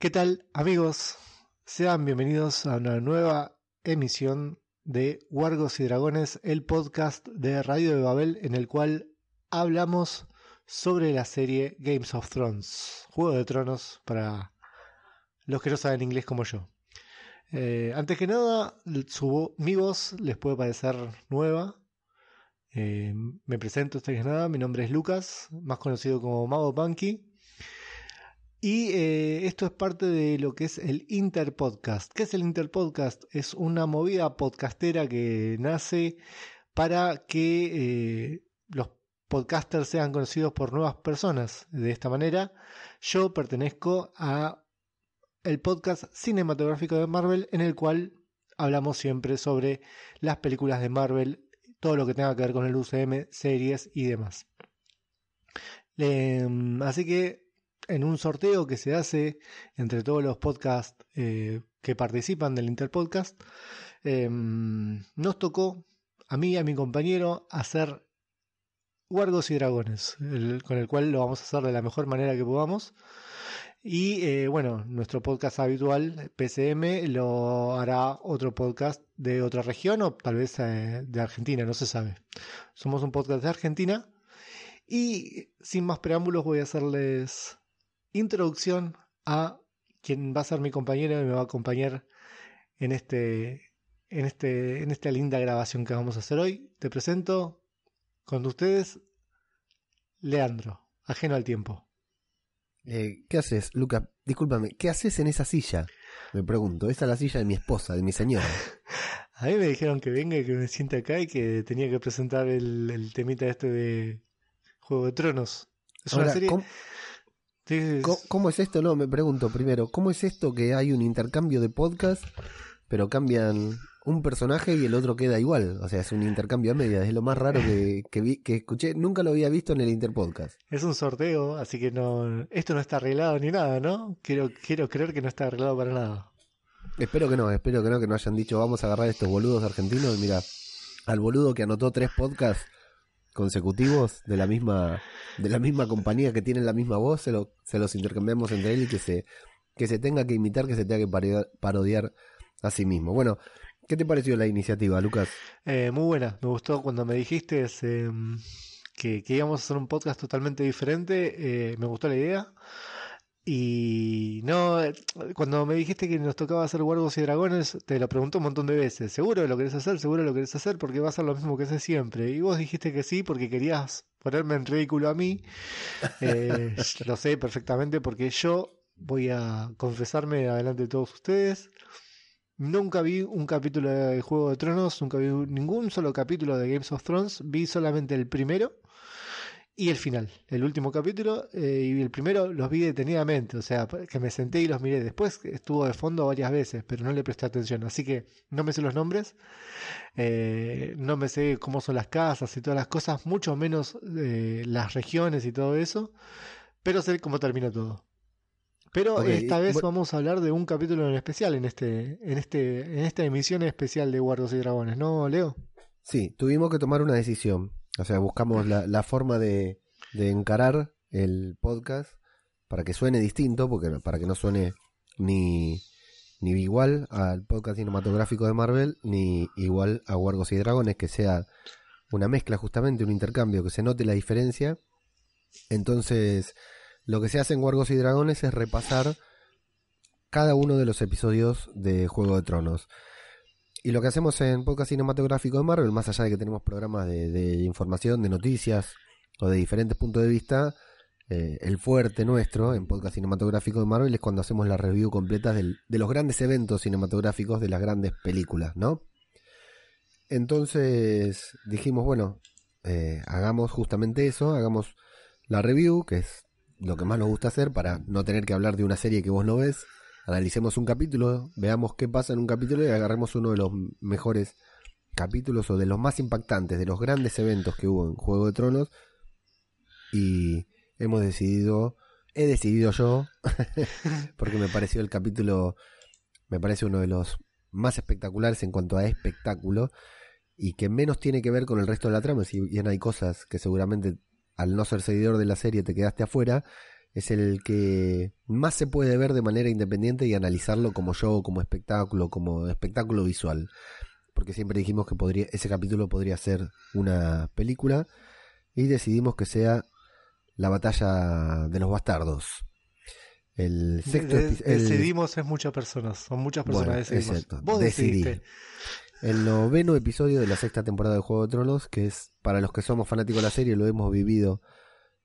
¿Qué tal amigos? Sean bienvenidos a una nueva emisión de Wargos y Dragones, el podcast de Radio de Babel en el cual hablamos sobre la serie Games of Thrones, Juego de Tronos para los que no saben inglés como yo. Eh, antes que nada, mi voz les puede parecer nueva. Eh, me presento, antes que nada, mi nombre es Lucas, más conocido como Mago Punky. Y eh, esto es parte de lo que es el Interpodcast. ¿Qué es el Interpodcast? Es una movida podcastera que nace para que eh, los podcasters sean conocidos por nuevas personas. De esta manera, yo pertenezco a el podcast cinematográfico de Marvel, en el cual hablamos siempre sobre las películas de Marvel, todo lo que tenga que ver con el UCM, series y demás. así que en un sorteo que se hace entre todos los podcasts eh, que participan del Interpodcast, em, nos tocó a mí y a mi compañero hacer Guardos y Dragones, con el cual lo vamos a hacer de la mejor manera que podamos. Y eh, bueno, nuestro podcast habitual, PCM, lo hará otro podcast de otra región o tal vez eh, de Argentina, no se sabe. Somos un podcast de Argentina. Y sin más preámbulos voy a hacerles introducción a quien va a ser mi compañero y me va a acompañar en este en este en esta linda grabación que vamos a hacer hoy. Te presento con ustedes Leandro, ajeno al tiempo. Eh, ¿Qué haces, Luca? Discúlpame, ¿qué haces en esa silla? Me pregunto, esa es la silla de mi esposa, de mi señora. a mí me dijeron que venga y que me siente acá y que tenía que presentar el, el temita este de Juego de Tronos. Es una serie... ¿Cómo, es esto? No, me pregunto primero, ¿cómo es esto que hay un intercambio de podcast, pero cambian un personaje y el otro queda igual? O sea, es un intercambio a medias, es lo más raro que, que, escuché, nunca lo había visto en el Interpodcast. Es un sorteo, así que no, esto no está arreglado ni nada, ¿no? Quiero, quiero creer que no está arreglado para nada. Espero que no, espero que no, que no hayan dicho vamos a agarrar estos boludos argentinos. Mira, al boludo que anotó tres podcasts consecutivos de la misma de la misma compañía que tienen la misma voz se, se los intercambiamos entre él y que se que se tenga que imitar que se tenga que parodiar, a sí mismo. Bueno qué te pareció la iniciativa Lucas eh, muy buena. Me gustó cuando me dijiste em, que, que, íbamos a hacer un podcast totalmente diferente. Eh, me gustó la idea y no, cuando me dijiste que nos tocaba hacer huergos y dragones, te lo pregunto un montón de veces. ¿Seguro lo querés hacer? ¿Seguro lo querés hacer? Porque va a ser lo mismo que hace siempre. Y vos dijiste que sí porque querías ponerme en ridículo a mí. Eh, lo sé perfectamente porque yo voy a confesarme adelante de todos ustedes. Nunca vi un capítulo de Juego de Tronos, nunca vi ningún solo capítulo de Games of Thrones. Vi solamente el primero y el final, el último capítulo eh, y el primero los vi detenidamente, o sea, que me senté y los miré. Después estuvo de fondo varias veces, pero no le presté atención, así que no me sé los nombres, eh, no me sé cómo son las casas y todas las cosas, mucho menos eh, las regiones y todo eso, pero sé cómo termina todo. Pero esta vez vamos a hablar de un capítulo en especial en este, en este, en esta emisión especial de Guardos y Dragones, ¿no, Leo? Sí, tuvimos que tomar una decisión. O sea, buscamos la, la forma de, de, encarar el podcast para que suene distinto, porque para que no suene ni, ni igual al podcast cinematográfico de Marvel, ni igual a Wargos y Dragones, que sea una mezcla justamente, un intercambio, que se note la diferencia. Entonces, lo que se hace en Wargos y Dragones es repasar cada uno de los episodios de Juego de Tronos. Y lo que hacemos en Podcast Cinematográfico de Marvel, más allá de que tenemos programas de, de información, de noticias o de diferentes puntos de vista, eh, el fuerte nuestro en Podcast Cinematográfico de Marvel es cuando hacemos la review completa de los grandes eventos cinematográficos de las grandes películas, ¿no? Entonces dijimos, bueno, eh, hagamos justamente eso, hagamos la review, que es lo que más nos gusta hacer para no tener que hablar de una serie que vos no ves. Analicemos un capítulo, veamos qué pasa en un capítulo y agarremos uno de los mejores capítulos o de los más impactantes, de los grandes eventos que hubo en Juego de Tronos. Y hemos decidido, he decidido yo, porque me pareció el capítulo, me parece uno de los más espectaculares en cuanto a espectáculo y que menos tiene que ver con el resto de la trama. Si bien hay cosas que seguramente al no ser seguidor de la serie te quedaste afuera, es el que más se puede ver de manera independiente y analizarlo como show, como espectáculo, como espectáculo visual. Porque siempre dijimos que podría, ese capítulo podría ser una película y decidimos que sea la batalla de los bastardos. El sexto De- el- decidimos es muchas personas, son muchas personas Bueno, decidimos. exacto, Vos decidí. decidiste. el noveno episodio de la sexta temporada de Juego de Tronos, que es para los que somos fanáticos de la serie, lo hemos vivido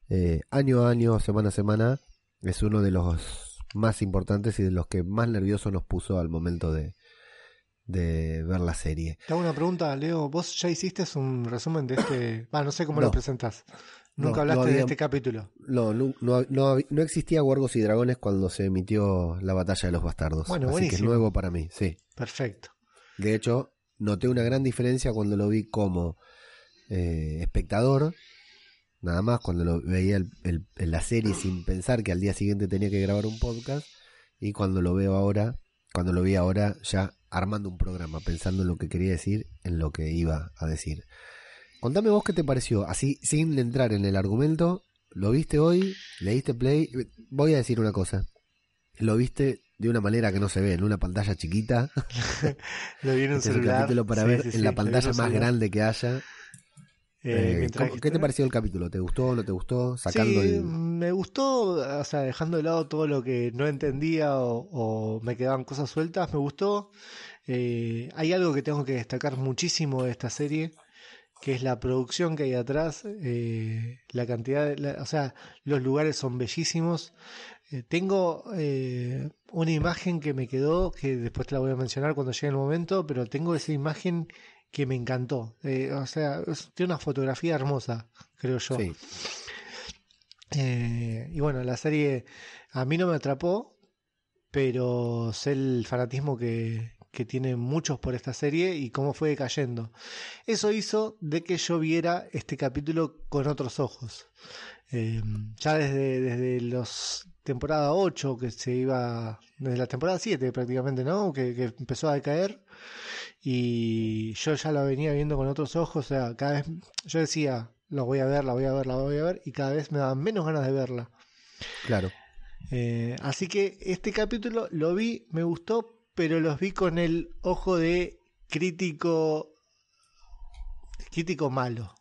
eh, año a año, semana a semana, es uno de los más importantes y de los que más nervioso nos puso al momento de, de ver la serie. Te hago una pregunta, Leo. ¿Vos ya hiciste un resumen de este? Va, no sé cómo No. lo presentás. Nunca no hablaste de había- este capítulo. No, no, no, existía Wargos y Dragones cuando se emitió la batalla de los bastardos. Bueno, así que es nuevo para mí, sí. Perfecto. De hecho, noté una gran diferencia cuando lo vi como eh, espectador, nada más cuando lo veía el- el- en la serie sin pensar que al día siguiente tenía que grabar un podcast, y cuando lo veo ahora, cuando lo vi ahora ya armando un programa, pensando en lo que quería decir, en lo que iba a decir. Contame vos qué te pareció, así sin entrar en el argumento, ¿lo viste hoy? ¿Leíste play? Voy a decir una cosa. Lo viste de una manera que no se ve, en una pantalla chiquita. Lo vi en un Este es el celular. capítulo para Sí, ver sí, en sí, la pantalla más celular. grande que haya. Eh, Eh, mientras ¿cómo- que ¿Qué te pareció el capítulo? ¿Te gustó? ¿No te gustó? Sacando Sí, el... me gustó, o sea, dejando de lado todo lo que no entendía o, o me quedaban cosas sueltas, me gustó. Eh, hay algo que tengo que destacar muchísimo de esta serie, que es la producción que hay atrás, eh, la cantidad, de, la- o sea, los lugares son bellísimos. Eh, tengo eh, una imagen que me quedó, que después te la voy a mencionar cuando llegue el momento, pero tengo esa imagen que me encantó. Eh, o sea, es- tiene una fotografía hermosa, creo yo. Sí, Eh, y bueno, la serie a mí no me atrapó, pero sé el fanatismo que, que tienen muchos por esta serie y cómo fue cayendo. Eso hizo de que yo viera este capítulo con otros ojos. Eh, ya desde, desde los temporada 8, que se iba, desde la temporada 7 prácticamente, ¿no? Que, que empezó a decaer. Y yo ya la venía viendo con otros ojos, o sea, cada vez yo decía, la voy a ver, la voy a ver, la voy a ver, y cada vez me daban menos ganas de verla. claro. Eh, así que este capítulo lo vi, me gustó, pero los vi con el ojo de crítico, crítico malo.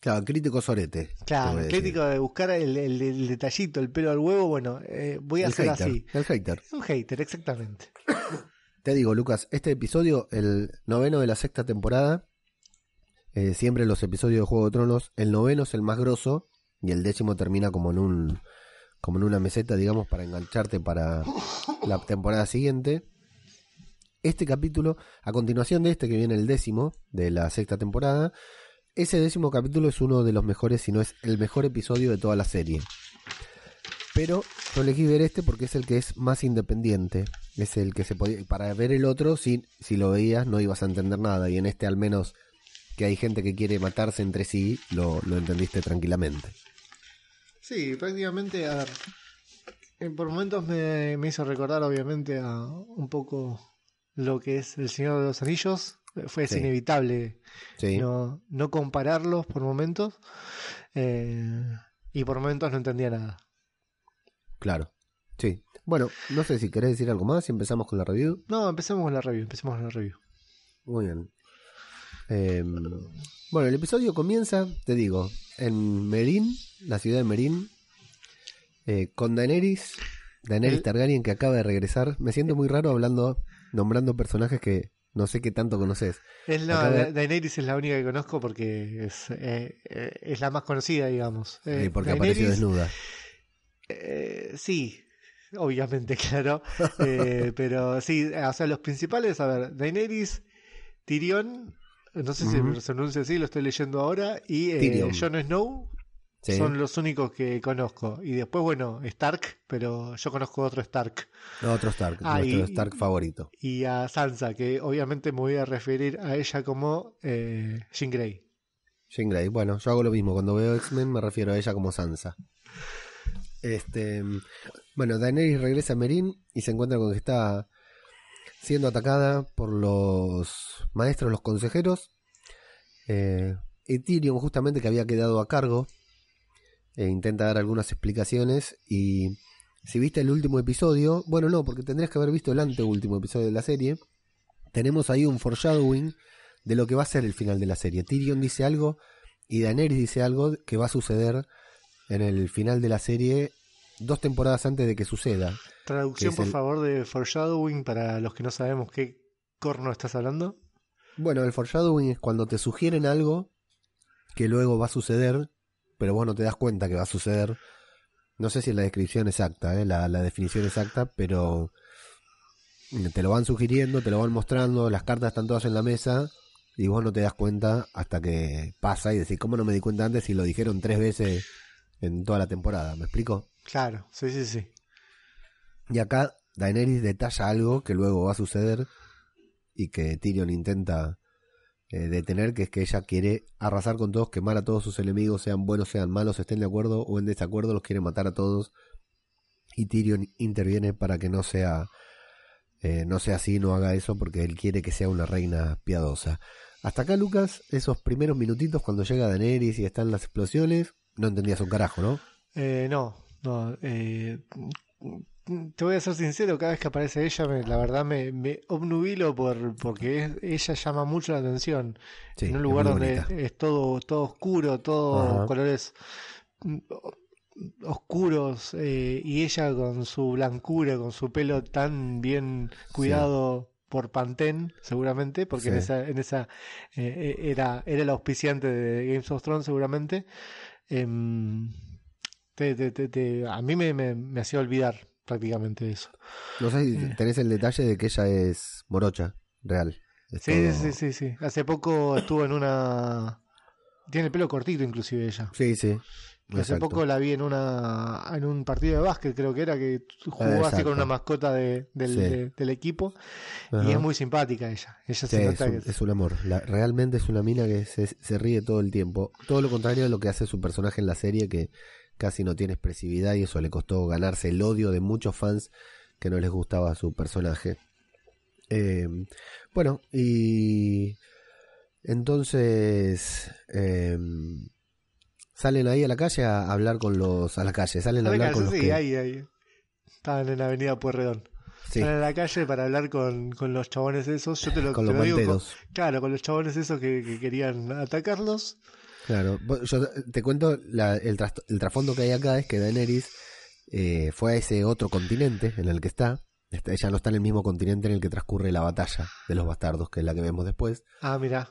Claro, crítico sorete. Claro, crítico de buscar el, el- el detallito, el pelo al huevo, bueno, eh, voy a El hacer hater, así. el hater. Un hater, exactamente. Te digo, Lucas, este episodio, el noveno de la sexta temporada, eh, siempre los episodios de Juego de Tronos, el noveno es el más grosso y el décimo termina como en un como en una meseta, digamos, para engancharte para la temporada siguiente. Este capítulo, a continuación de este que viene el décimo de la sexta temporada, ese décimo capítulo es uno de los mejores, si no es el mejor episodio de toda la serie. Pero yo elegí ver este porque es el que es más independiente. Es el que se podía. Para ver el otro, si, si lo veías, no ibas a entender nada. Y en este, al menos, que hay gente que quiere matarse entre sí, lo, lo entendiste tranquilamente. Sí, prácticamente, a ver, eh, por momentos me, me hizo recordar obviamente a un poco lo que es El Señor de los Anillos. Eh, Fue Sí. inevitable Sí. no, no compararlos por momentos. eh, y por momentos no entendía nada. Claro. Sí. Bueno, no sé si querés decir algo más. Si empezamos con la review. No, empecemos con la review, empecemos con la review. Muy bien. Eh, bueno, el episodio comienza, te digo, en Merín, la ciudad de Merín, eh, con Daenerys Daenerys El- Targaryen que acaba de regresar. Me siento muy raro hablando, nombrando personajes que no sé qué tanto conoces. Es la, Acá Daenerys es la única que conozco porque es, eh, eh, es la más conocida, digamos. Eh, Eh, porque Daenerys- apareció desnuda. Eh, sí, obviamente, claro. Pero sí, o sea, los principales, a ver, Daenerys, Tyrion, no sé si se pronuncia así, lo estoy leyendo ahora, y. Jon Snow Sí. son los únicos que conozco. Y después, bueno, Stark, pero yo conozco otro Stark. Otro Stark, Ah, nuestro y- Stark favorito. Y a Sansa, que obviamente me voy a referir a ella como eh, Jean Grey. Jean Grey. Bueno, yo hago lo mismo. Cuando veo X-Men me refiero a ella como Sansa. Este, bueno, Daenerys regresa a Meereen y se encuentra con que está siendo atacada por los maestros, los consejeros. Eh, Tyrion, justamente que había quedado a cargo, eh, intenta dar algunas explicaciones. Y si viste el último episodio, bueno, no, porque tendrías que haber visto el anteúltimo episodio de la serie. Tenemos ahí un foreshadowing de lo que va a ser el final de la serie. Tyrion dice algo y Daenerys dice algo que va a suceder en el final de la serie dos temporadas antes de que suceda. Traducción, Que por el- favor, de Foreshadowing para los que no sabemos qué corno estás hablando. Bueno, el foreshadowing es cuando te sugieren algo que luego va a suceder, pero vos no te das cuenta que va a suceder. No sé si es la descripción exacta, ¿eh? la, la definición exacta, pero te lo van sugiriendo, te lo van mostrando, las cartas están todas en la mesa y vos no te das cuenta hasta que pasa y decís, ¿cómo no me di cuenta antes si lo dijeron tres veces en toda la temporada? ¿Me explico? Claro, sí, sí, sí. Y acá Daenerys detalla algo que luego va a suceder y que Tyrion intenta eh, detener, que es que ella quiere arrasar con todos, quemar a todos sus enemigos, sean buenos, sean malos, estén de acuerdo o en desacuerdo, los quiere matar a todos. Y Tyrion interviene para que no sea, eh, no sea así, no haga eso, porque él quiere que sea una reina piadosa. Hasta acá, Lucas, esos primeros minutitos cuando llega Daenerys y están las explosiones, no entendías un carajo, ¿no? Eh, no, no. eh, te voy a ser sincero, cada vez que aparece ella, me- la verdad me, me obnubilo por, porque es- ella llama mucho la atención. Sí, en un lugar donde bonita. es todo, todo oscuro, todo Ajá. colores mm, oscuros, eh, y ella con su blancura, con su pelo tan bien cuidado por Pantene, seguramente, porque en esa, en esa eh, eh, era, era el auspiciante de Games of Thrones, seguramente. Em, te- te- te- te- a mí me, me, me hacía olvidar prácticamente eso. No sé si Eh. tenés el detalle de que ella es morocha, real. Es Sí, todo- sí, sí, sí. Hace poco estuvo en una... Tiene el pelo cortito inclusive ella. Sí, sí. Hace exacto. poco la vi en una en un partido de básquet, creo que era, que jugó así con una mascota de- del, Sí. de- del equipo. Y es muy simpática ella. Ella Sí, se es, un, que es- es un amor. La- realmente es una mina que se, se ríe todo el tiempo. Todo lo contrario a lo que hace su personaje en la serie, que casi no tiene expresividad y eso le costó ganarse el odio de muchos fans que no les gustaba su personaje. Eh, bueno, y entonces eh, salen ahí a la calle a hablar con los... A la calle, salen a A la hablar con los sí, que... ahí, ahí. Estaban en la avenida Pueyrredón. Sí, en la calle para hablar con, con los chabones esos. Yo te lo, con te los lo digo con- claro, con los chabones esos que, que querían atacarlos. Claro, yo te cuento la- el, tras- el trasfondo que hay acá es que Daenerys eh, fue a ese otro continente en el que está. Está- Ella no está en el mismo continente en el que transcurre la batalla de los bastardos, que es la que vemos después. Ah, mira.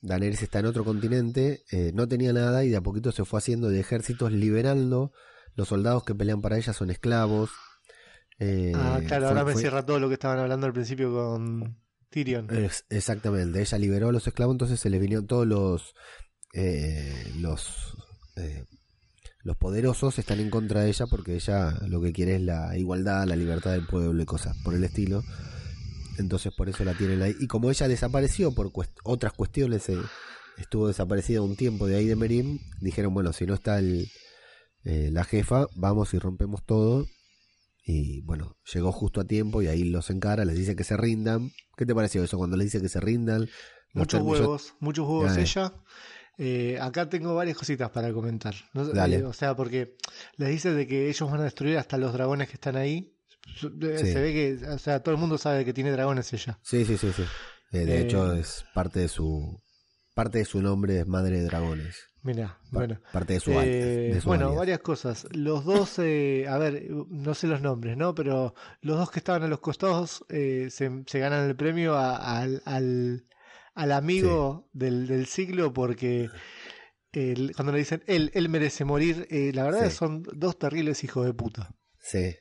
Daenerys está en otro continente, eh, no tenía nada y de a poquito se fue haciendo de ejércitos liberando. Los soldados que pelean para ella son esclavos. Eh, Ah, claro, fue- ahora me fue- cierra todo lo que estaban hablando al principio con Tyrion. Es- exactamente, ella liberó a los esclavos, entonces se les vinieron todos los eh, los eh, los poderosos están en contra de ella porque ella lo que quiere es la igualdad, la libertad del pueblo y cosas por el estilo. Entonces por eso la tienen ahí. Y como ella desapareció por cuest- otras cuestiones, eh, estuvo desaparecida un tiempo de ahí de Merim, dijeron, bueno, si no está el, eh, la jefa, vamos y rompemos todo. Y bueno, llegó justo a tiempo y ahí los encara, les dice que se rindan. ¿Qué te pareció eso cuando les dice que se rindan? Muchos huevos, muchos huevos ella. Eh, acá tengo varias cositas para comentar. No- Dale. eh, o sea, porque les dice de que ellos van a destruir hasta los dragones que están ahí. Eh, Sí. Se ve que, o sea, todo el mundo sabe que tiene dragones ella. Sí, sí, sí, sí. Eh, de hecho, es parte de su parte de su nombre es Madre de Dragones. Mira, Pa- bueno. Parte de su, de su bueno, alias. varias cosas. Los dos, eh, a ver, no sé los nombres, ¿no? Pero los dos que estaban a los costados eh, se, se ganan el premio a- al, al, al amigo del, del siglo porque el- cuando le dicen él, él merece morir, eh, la verdad Sí. son dos terribles hijos de puta. Sí,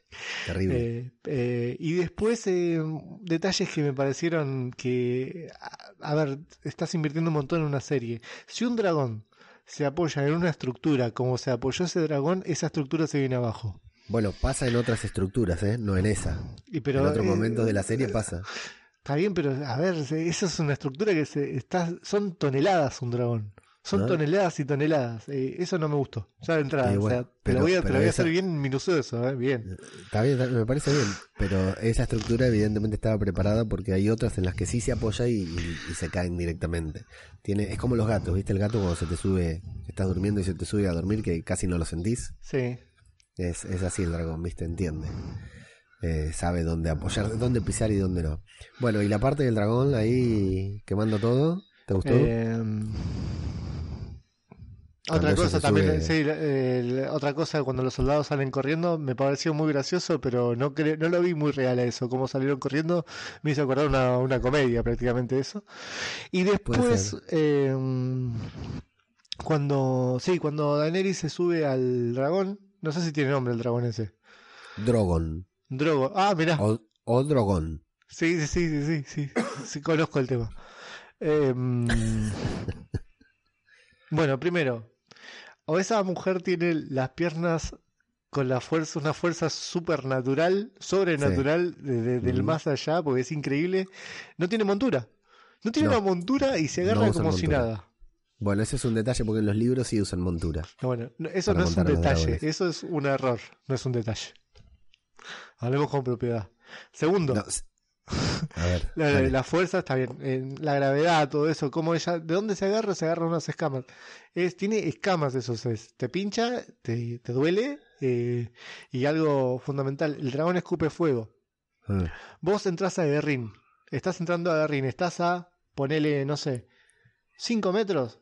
terrible. Eh, eh, y después eh, detalles que me parecieron que, a, a ver, estás invirtiendo un montón en una serie. Si un dragón se apoya en una estructura como se apoyó ese dragón, esa estructura se viene abajo. Bueno, pasa en otras estructuras, ¿eh? No en esa. Y pero, en otros momentos de la serie pasa. Está bien, pero a ver, eso es una estructura que se está, son toneladas un dragón. Son ¿No? toneladas y toneladas. Eh, eso no me gustó. Ya de entrada. O sea, te pero- lo voy a, te lo voy a esa- hacer bien minucioso, ¿eh? Bien. Está bien, me parece bien. Pero esa estructura evidentemente estaba preparada porque hay otras en las que sí se apoya y, y- y se caen directamente. Tiene, es como los gatos, ¿viste? El gato cuando se te sube, estás durmiendo y se te sube a dormir que casi no lo sentís. Sí. Es, es así el dragón, ¿viste? Entiende. Eh, sabe dónde apoyar, dónde pisar y dónde no. Bueno, y la parte del dragón ahí quemando todo, ¿te gustó? Eh, otra cosa también, sí, eh, otra cosa cuando los soldados salen corriendo me pareció muy gracioso, pero no no lo vi muy real a eso. Cómo salieron corriendo me hizo acordar una, una comedia prácticamente eso. Y después, eh, cuando, sí, cuando Daenerys se sube al dragón, no sé si tiene nombre el dragón ese. Drogon. Drogo. Ah, mirá. O, o Drogon. Sí, sí, sí, sí, sí, sí, sí, conozco el tema. Em, bueno, primero, o esa mujer tiene las piernas con la fuerza, una fuerza supernatural, sobrenatural de- de- del más allá, porque es increíble. No tiene montura. No tiene No. una montura y se agarra como si nada. Bueno, ese es un detalle porque en los libros sí usan montura. No, Bueno, no, eso no es un detalle, eso es un error, no es un detalle. Hablemos con propiedad. Segundo, No, s- a ver. La, fuerza está bien, en la gravedad, todo eso, como ella, ¿de dónde se agarra? Se agarra unas escamas. Es, tiene escamas eso, es, te pincha, te, te duele, eh, y algo fundamental, el dragón escupe fuego. Ah, Vos entras a Guerrín, estás entrando a Guerrín, estás a, ponele, no sé, 5 metros,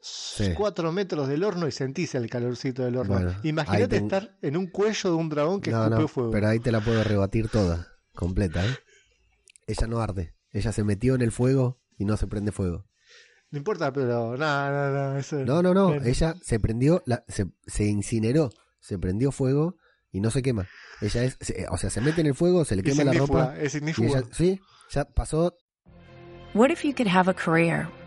4 metros del horno y sentís el calorcito del horno. Bueno, Imagínate estar en un cuello de un dragón que No, escupe no, fuego. pero ahí te la puedo rebatir toda, completa, ¿eh? Ella no arde. Ella se metió en el fuego y no se prende fuego. No importa, pero nada, nada, nada, eso No, no, no. Bueno. Ella se prendió, la, se, se incineró, se prendió fuego y no se quema. Ella es, se- o sea, se mete en el fuego, se le Es quema la ropa. es ignífuga. sí, ya pasó. What if you could have a career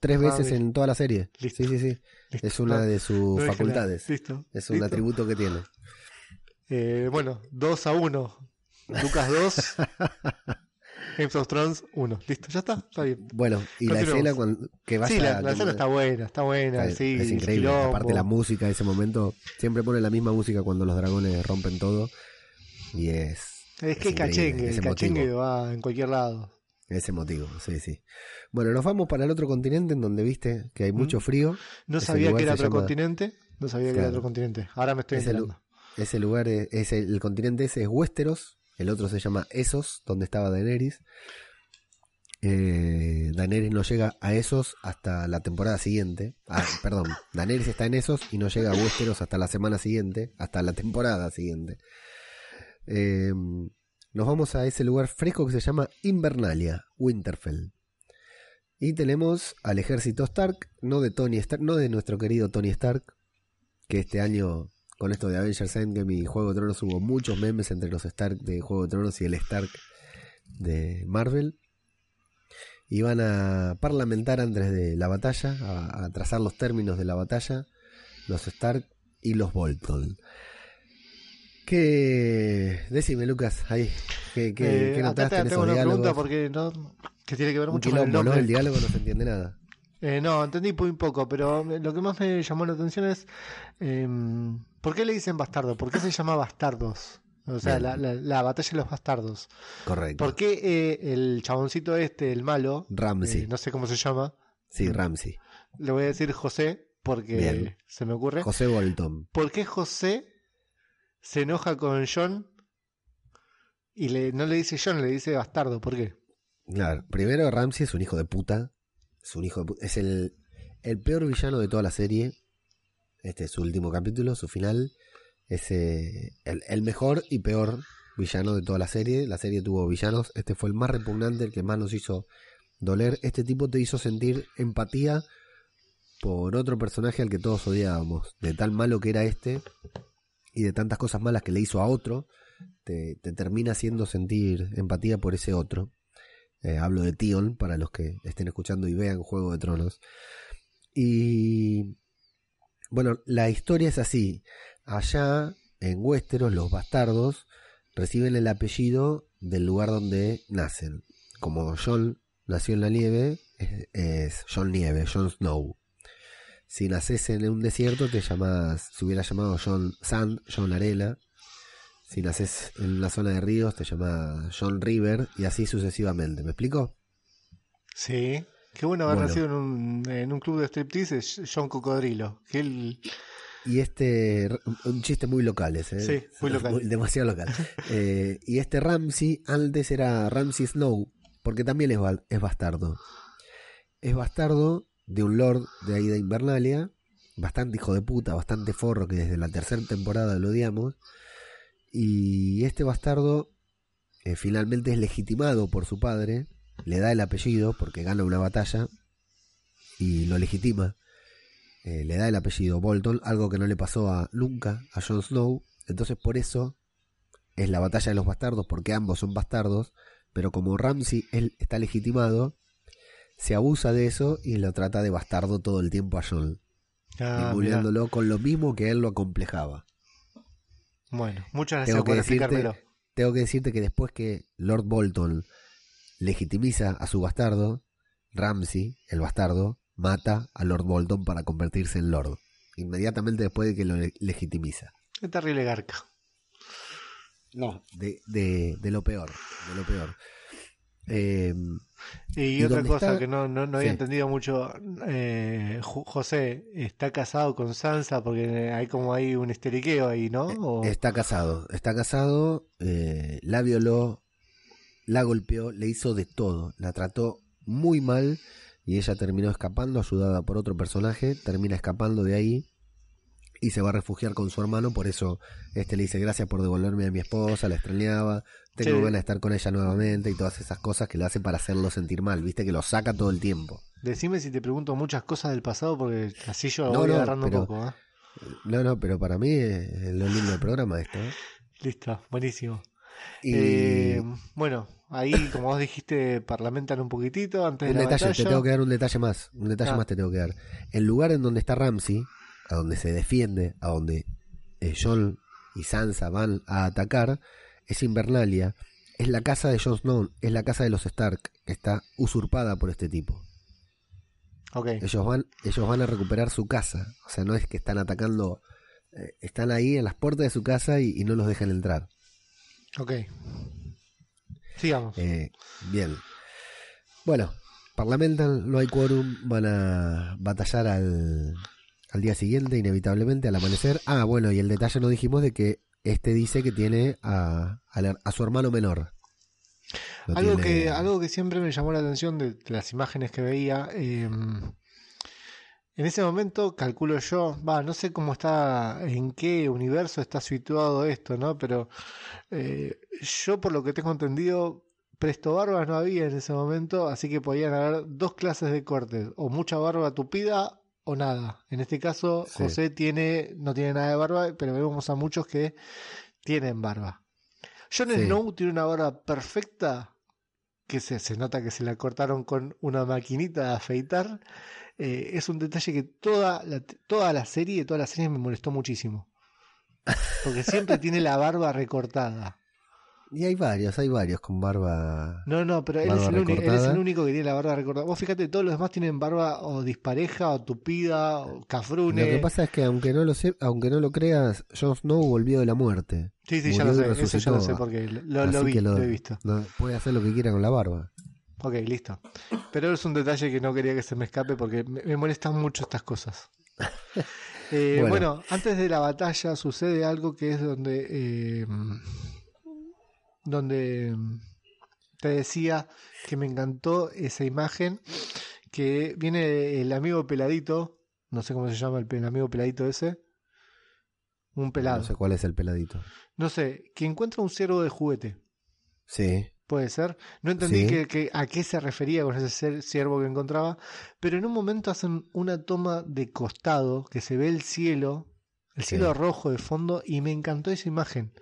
Tres Ah, veces bien. en toda la serie. Listo. Sí, sí, sí. Listo. Es una de sus no facultades. Listo. Es un atributo que tiene. Eh, bueno, 2 a 1. Lucas 2. Games of Thrones 1. Listo, ya está. Está bien. Bueno, y la escena cuando, que vaya sí, la, escena está buena. Está buena. Está- sí, es increíble. quilombo. Aparte la música de ese momento, siempre pone la misma música cuando los dragones rompen todo. Y es, Es que es cachengue. El cachengue va en cualquier lado. ese motivo, sí, sí. Bueno, nos vamos para el otro continente en donde viste que hay mucho Mm. frío. No Ese sabía que era otro llama- continente. No sabía que Claro. era otro continente. Ahora me estoy Ese, enterando. ese lugar es, es el, el continente ese es Westeros, el otro se llama Essos, donde estaba Daenerys. Eh, Daenerys no llega a Esos hasta la temporada siguiente. Ah, perdón, Daenerys está en Esos y no llega a Westeros hasta la semana siguiente, hasta la temporada siguiente. Eh, nos vamos a ese lugar fresco que se llama Invernalia, Winterfell. Y tenemos al ejército Stark, no de Tony Stark, no de nuestro querido Tony Stark, que este año, con esto de Avengers Endgame y Juego de Tronos, hubo muchos memes entre los Stark de Juego de Tronos y el Stark de Marvel. Iban a parlamentar antes de la batalla, a, a trazar los términos de la batalla, los Stark y los Bolton. ¿Qué? Decime, Lucas, ahí, ¿qué, qué, Eh, qué acá en tengo esos una pregunta porque no, que tiene que ver mucho con el quilombo, ¿no? nombre. El diálogo no se entiende nada. Eh, no, entendí muy poco, pero lo que más me llamó la atención es em, ¿por qué le dicen bastardo? ¿Por qué se llama bastardos? O sea, la, la- la batalla de los bastardos. Correcto. ¿Por qué eh, el chaboncito este, el malo, Ramsey. eh, no sé cómo se llama, Sí, Ramsey. le voy a decir José porque Bien. se me ocurre. José Bolton. ¿Por qué José se enoja con John y le, no le dice John, le dice bastardo? ¿Por qué? Claro, primero Ramsey es un hijo de puta. Es un hijo de puta. Es el, el peor villano de toda la serie. Este es su último capítulo, su final. Es eh, el, el mejor y peor villano de toda la serie. La serie tuvo villanos. Este fue el más repugnante, el que más nos hizo doler. Este tipo te hizo sentir empatía por otro personaje al que todos odiábamos. De tan malo que era este y de tantas cosas malas que le hizo a otro. Te, te termina haciendo sentir empatía por ese otro. Eh, hablo de Tion para los que estén escuchando y vean Juego de Tronos. Y bueno, la historia es así. Allá en Westeros los bastardos reciben el apellido del lugar donde nacen. Como Jon nació en la nieve, es, es Jon Nieve, Jon Snow. Si naces en un desierto, te llamas, se hubiera llamado Jon Sand, Jon Arena. Si naces en una zona de ríos, te llamas John River y así sucesivamente. ¿Me explico? Sí. Qué bueno haber Bueno. nacido en un, en un club de striptease, es John Cocodrilo. Que él, Y este, un chiste muy local ese, ¿eh? Sí, muy local. demasiado local. Eh, y este Ramsey, antes era Ramsey Snow, porque también es bastardo. Es bastardo de un lord de ahí de Invernalia, bastante hijo de puta, bastante forro, que desde la tercera temporada lo odiamos. Y este bastardo eh, finalmente es legitimado por su padre, le da el apellido porque gana una batalla y lo legitima. Eh, le da el apellido Bolton, algo que no le pasó a nunca a Jon Snow. Entonces por eso es la batalla de los bastardos, porque ambos son bastardos, pero como Ramsey está legitimado, se abusa de eso y lo trata de bastardo todo el tiempo a Jon, Ah, con lo mismo que él lo acomplejaba. Bueno, muchas gracias Tengo que, por decirte, explicármelo. tengo que decirte que después que Lord Bolton legitimiza a su bastardo, Ramsey, el bastardo, mata a Lord Bolton para convertirse en Lord. Inmediatamente después de que lo le- legitimiza. Qué terrible garca. No. De, de, de lo peor. De lo peor. Eh, Y, ¿Y otra cosa está? que no, no, no había Sí. entendido mucho, eh, José está casado con Sansa porque hay como hay un esteriqueo ahí, ¿no? O- está casado. Está casado. eh, la violó. La golpeó. Le hizo de todo. La trató muy mal. Y ella terminó escapando, ayudada por otro personaje. Termina escapando de ahí. Y se va a refugiar con su hermano. Por eso este le dice gracias por devolverme a mi esposa. La extrañaba. Tengo Sí. ganas de estar con ella nuevamente. Y todas esas cosas que le hace para hacerlo sentir mal. Viste que lo saca todo el tiempo. Decime si te pregunto muchas cosas del pasado porque así yo No, voy no, agarrando pero- un poco. ¿eh? No, no, pero para mí es lo lindo del programa esto. ¿eh? Listo, buenísimo. Y Eh, bueno, ahí como vos dijiste, parlamentan un poquitito antes un de la detalle, batalla. te tengo que dar un detalle más. Un detalle Ah. más te tengo que dar. El lugar en donde está Ramsey, a donde se defiende, a donde eh, Jon y Sansa van a atacar, es Invernalia. Es la casa de Jon Snow, es la casa de los Stark, que está usurpada por este tipo. Ok, Ellos van, ellos van a recuperar su casa. O sea, no es que están atacando, eh, están ahí en las puertas de su casa y, y no los dejan entrar. ok. Sigamos. Eh, bien. Bueno, parlamentan, no hay quórum, van a batallar al, al día siguiente, inevitablemente, al amanecer. Ah, bueno, y el detalle no dijimos de que este dice que tiene a, a la- a su hermano menor. Algo, tiene- que, algo que siempre me llamó la atención de las imágenes que veía. eh, en ese momento, calculo yo, va, no sé cómo está, en qué universo está situado esto, ¿no? Pero eh, yo, por lo que tengo entendido, presto barbas no había en ese momento, así que podían haber dos clases de cortes, o mucha barba tupida o nada. En este caso, Sí. José tiene, no tiene nada de barba, pero vemos a muchos que tienen barba. Jon Sí. Snow tiene una barba perfecta, que se, se nota que se la cortaron con una maquinita de afeitar. Eh, es un detalle que toda la, toda la serie, toda la serie me molestó muchísimo. Porque siempre tiene la barba recortada. Y hay varios, hay varios con barba. No, no, pero él es, el único, él es el único que tiene la barba recortada. Vos fíjate, todos los demás tienen barba o dispareja, o tupida, o cafrune. Lo que pasa es que aunque no lo sé, aunque no lo creas, Jon Snow volvió de la muerte. sí, sí, ya lo sé, eso ya lo sé porque lo, lo vi, lo... he visto. no, puede hacer lo que quiera con la barba. Ok, listo. Pero es un detalle que no quería que se me escape porque me, me molestan mucho estas cosas. Eh, bueno. Bueno. antes de la batalla sucede algo que es donde... eh, donde te decía que me encantó esa imagen que viene el amigo peladito, no sé cómo se llama el, amigo peladito ese, un pelado, No sé cuál es el peladito. no sé, que encuentra un ciervo de juguete, Sí, puede ser, no entendí Sí. que, que- a qué se refería con ese ciervo que encontraba, pero en un momento hacen una toma de costado que se ve el cielo, el Sí. cielo rojo de fondo y me encantó esa imagen.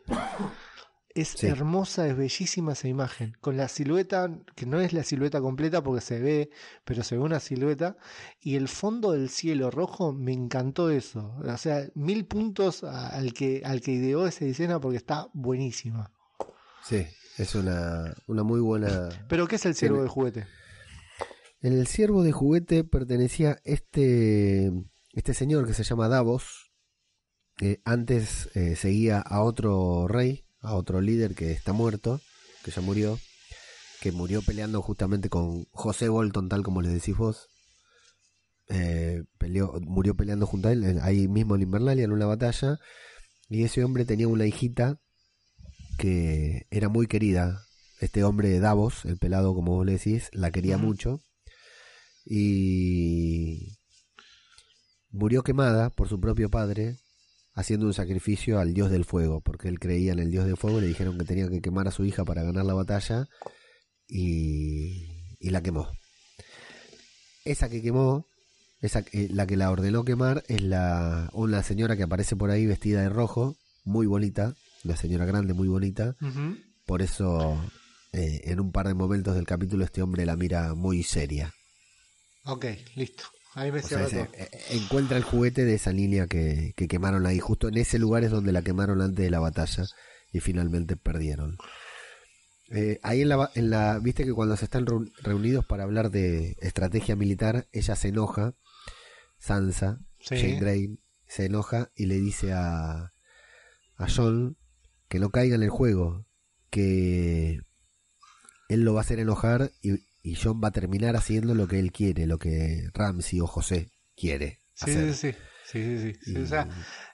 Es Sí. hermosa, es bellísima esa imagen. Con la silueta, que no es la silueta completa porque se ve, pero se ve una silueta. Y el fondo del cielo rojo, me encantó eso. O sea, mil puntos al que, al que ideó esa escena porque está buenísima. sí. Es una, una muy buena. Pero ¿qué es el ciervo de juguete? El ciervo de juguete pertenecía este, este señor que se llama Davos. que antes eh, seguía a otro rey, a otro líder que está muerto, que ya murió, que murió peleando justamente con José Bolton, tal como le decís vos. Eh, peleó, murió peleando junto a él, ahí mismo en Invernalia, en una batalla. Y ese hombre tenía una hijita que era muy querida. Este hombre de Davos, el pelado, como vos le decís, la quería mucho. Y murió quemada por su propio padre, haciendo un sacrificio al dios del fuego, porque él creía en el dios del fuego, le dijeron que tenía que quemar a su hija para ganar la batalla, y, y la quemó. Esa que quemó, esa, la que la ordenó quemar, es la, una señora que aparece por ahí vestida de rojo, muy bonita, una señora grande, muy bonita, por eso eh, en un par de momentos del capítulo este hombre la mira muy seria. Ok, listo. Me O sea, todo. eh, encuentra el juguete de esa línea que, que quemaron ahí. Justo en ese lugar es donde la quemaron antes de la batalla y finalmente perdieron. Eh, ahí en la, en la, viste que cuando se están reu- reunidos para hablar de estrategia militar, ella se enoja, Sansa, Sí. Jane Grey, se enoja y le dice a, a John que no caiga en el juego, que él lo va a hacer enojar y, y John va a terminar haciendo lo que él quiere, lo que Ramsey o José quiere Sí, hacer. sí, sí. Sí, sí, sí. Y- O sea,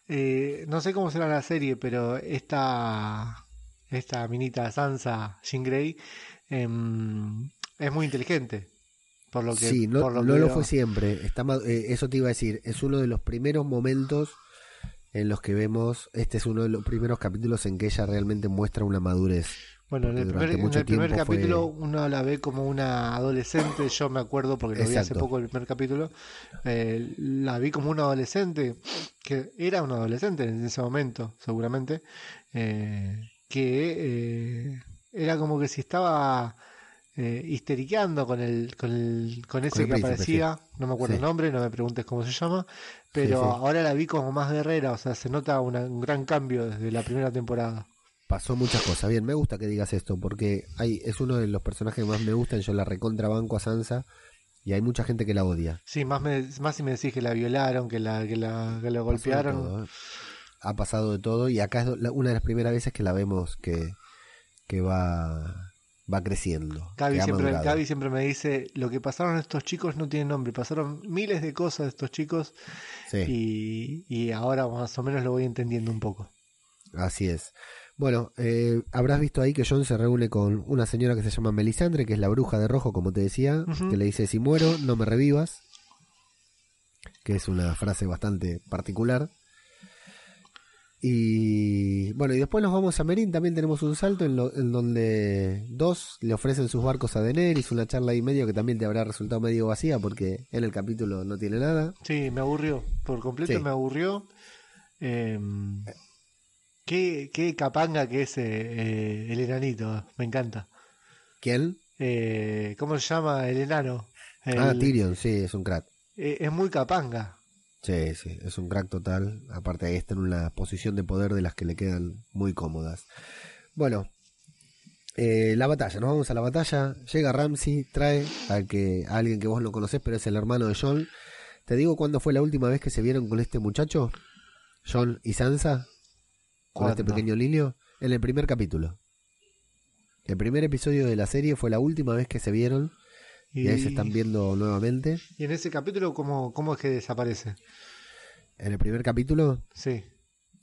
eh, no sé cómo será la serie, pero esta, esta minita Sansa Jean Grey em, es muy inteligente. Por lo que, sí, no, por lo, no que lo veo. fue siempre. Está, eh, eso te iba a decir. Es uno de los primeros momentos en los que vemos. Este es uno de los primeros capítulos en que ella realmente muestra una madurez. Bueno, en el primer, durante en mucho el primer tiempo fue- capítulo uno la ve como una adolescente, yo me acuerdo porque lo vi hace poco el primer capítulo, eh, la vi como una adolescente, que era una adolescente en ese momento, seguramente, eh, que eh, era como que si estaba eh, histeriqueando con el, con el, con ese el que príncipe, aparecía, no me acuerdo Sí. el nombre, no me preguntes cómo se llama, pero sí. ahora la vi como más guerrera, o sea, se nota una- un gran cambio desde la primera temporada. Pasó muchas cosas. Bien, me gusta que digas esto porque hay, es uno de los personajes que más me gustan. Yo la recontrabanco a Sansa y hay mucha gente que la odia. Sí, más, me, más si me decís que la violaron, que la, que la, que la golpearon. todo, ¿eh? Ha pasado de todo y acá es una de las primeras veces que la vemos que, que va, va creciendo. Gaby siempre. Gaby siempre me dice, lo que pasaron estos chicos no tiene nombre, pasaron miles de cosas estos chicos Sí. y, y ahora más o menos lo voy entendiendo un poco. Así es. Bueno, eh, habrás visto ahí que John se reúne con una señora que se llama Melisandre, que es la bruja de rojo, como te decía, que le dice, si muero, no me revivas, que es una frase bastante particular. Y bueno, y después nos vamos a Merín, también tenemos un salto en, lo- en donde dos le ofrecen sus barcos a Daenerys, una charla ahí medio que también te habrá resultado medio vacía porque en el capítulo no tiene nada. Sí, me aburrió. Por completo Sí. me aburrió. Eh, qué, qué capanga que es eh, eh, el enanito. Me encanta. ¿Quién? Eh, ¿Cómo se llama el enano? El- Ah, Tyrion, sí, es un crack. es muy capanga. Sí, sí, es un crack total. Aparte ahí está en una posición de poder de las que le quedan muy cómodas. Bueno, eh, la batalla, nos vamos a la batalla. Llega Ramsey, trae a, que, a alguien que vos no conocés, pero es el hermano de John. Te digo cuándo fue la última vez que se vieron con este muchacho, John y Sansa, con este pequeño Lilio, en el primer capítulo. El primer episodio de la serie fue la última vez que se vieron y ahí se están viendo nuevamente. y en ese capítulo, ¿cómo, ¿cómo es que desaparece? En el primer capítulo Sí.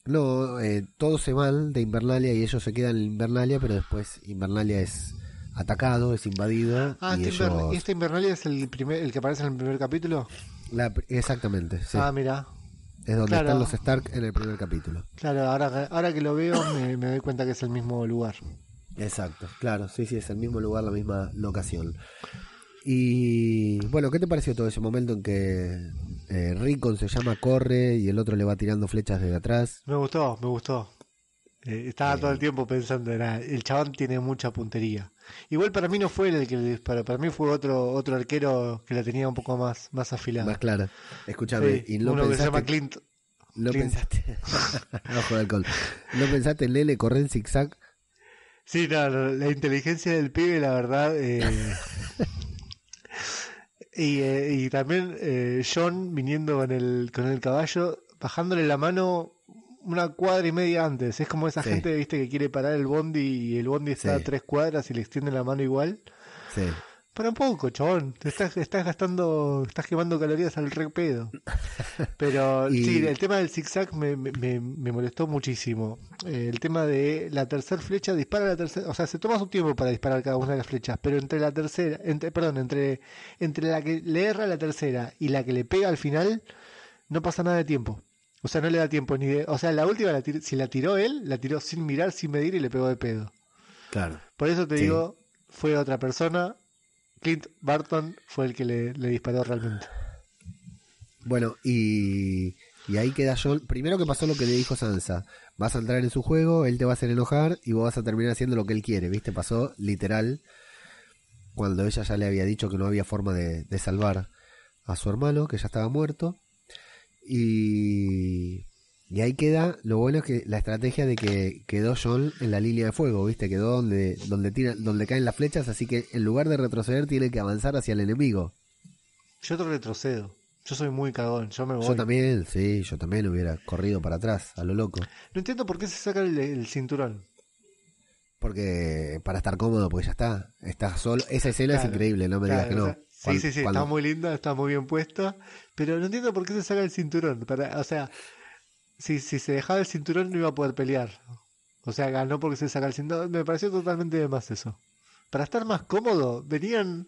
No, eh, todos se van de Invernalia y ellos se quedan en Invernalia, pero después Invernalia es atacado, es invadido Ah, y este, ellos... ¿y este Invernalia es el, primer, el que aparece en el primer capítulo? la- exactamente, sí. Ah, mira. Es donde claro. están los Stark en el primer capítulo. Claro, ahora, ahora que lo veo me, me doy cuenta que es el mismo lugar. Exacto, claro, sí, sí, es el mismo lugar, la misma locación. Y bueno, ¿qué te pareció todo ese momento en que eh, Rickon se llama corre y el otro le va tirando flechas desde atrás? Me gustó, me gustó. Eh, estaba todo el tiempo pensando, era, el chabón tiene mucha puntería. Igual para mí no fue el que le disparó, para mí fue otro otro arquero que la tenía un poco más, más afilada. Más clara. Escúchame, Sí, y no uno que se llama Clint. no Clint. pensaste, de alcohol, no pensaste en Lele correr en zigzag Sí, no, no, la inteligencia del pibe, la verdad. eh, y, eh, y también eh, John viniendo con el, con el caballo, bajándole la mano una cuadra y media antes. Es como esa Sí. gente, viste, que quiere parar el bondi y el bondi está Sí. a tres cuadras y le extiende la mano igual. Sí. Para un poco, chabón. Te estás, estás gastando, estás quemando calorías al re pedo. Pero Y- sí, el tema del zigzag me, me, me- molestó muchísimo. Eh, el tema de la tercera flecha, dispara la tercera, o sea, se toma su tiempo para disparar cada una de las flechas, pero entre la tercera, entre, perdón, entre, entre la que le erra la tercera y la que le pega al final, no pasa nada de tiempo. O sea, no le da tiempo ni de, o sea, la última, la tir- si la tiró él, la tiró sin mirar, sin medir y le pegó de pedo. Claro. Por eso te Sí. digo, fue otra persona. Clint Barton fue el que le, le disparó realmente. Bueno, y, y ahí queda John. Primero que pasó lo que le dijo Sansa. Vas a entrar en su juego, él te va a hacer enojar y vos vas a terminar haciendo lo que él quiere, ¿viste? Pasó literal cuando ella ya le había dicho que no había forma de, de salvar a su hermano, que ya estaba muerto. Y, y ahí queda, lo bueno es que la estrategia de que quedó John en la línea de fuego, ¿viste? Quedó donde, donde, tira, donde caen las flechas, así que en lugar de retroceder tiene que avanzar hacia el enemigo. Yo te retrocedo. Yo soy muy cagón. Yo me voy. Yo también, sí, yo también hubiera corrido para atrás, a lo loco. No entiendo por qué se saca el, el cinturón. Porque para estar cómodo, porque ya está, está solo. Esa escena es increíble, no me digas que no. o sea, sí, Cuando- sí, sí, cuando- está muy linda, está muy bien puesta. Pero no entiendo por qué se saca el cinturón. Para, o sea, si, si se dejaba el cinturón no iba a poder pelear. O sea, ganó porque se saca el cinturón. Me pareció totalmente de más eso. Para estar más cómodo, venían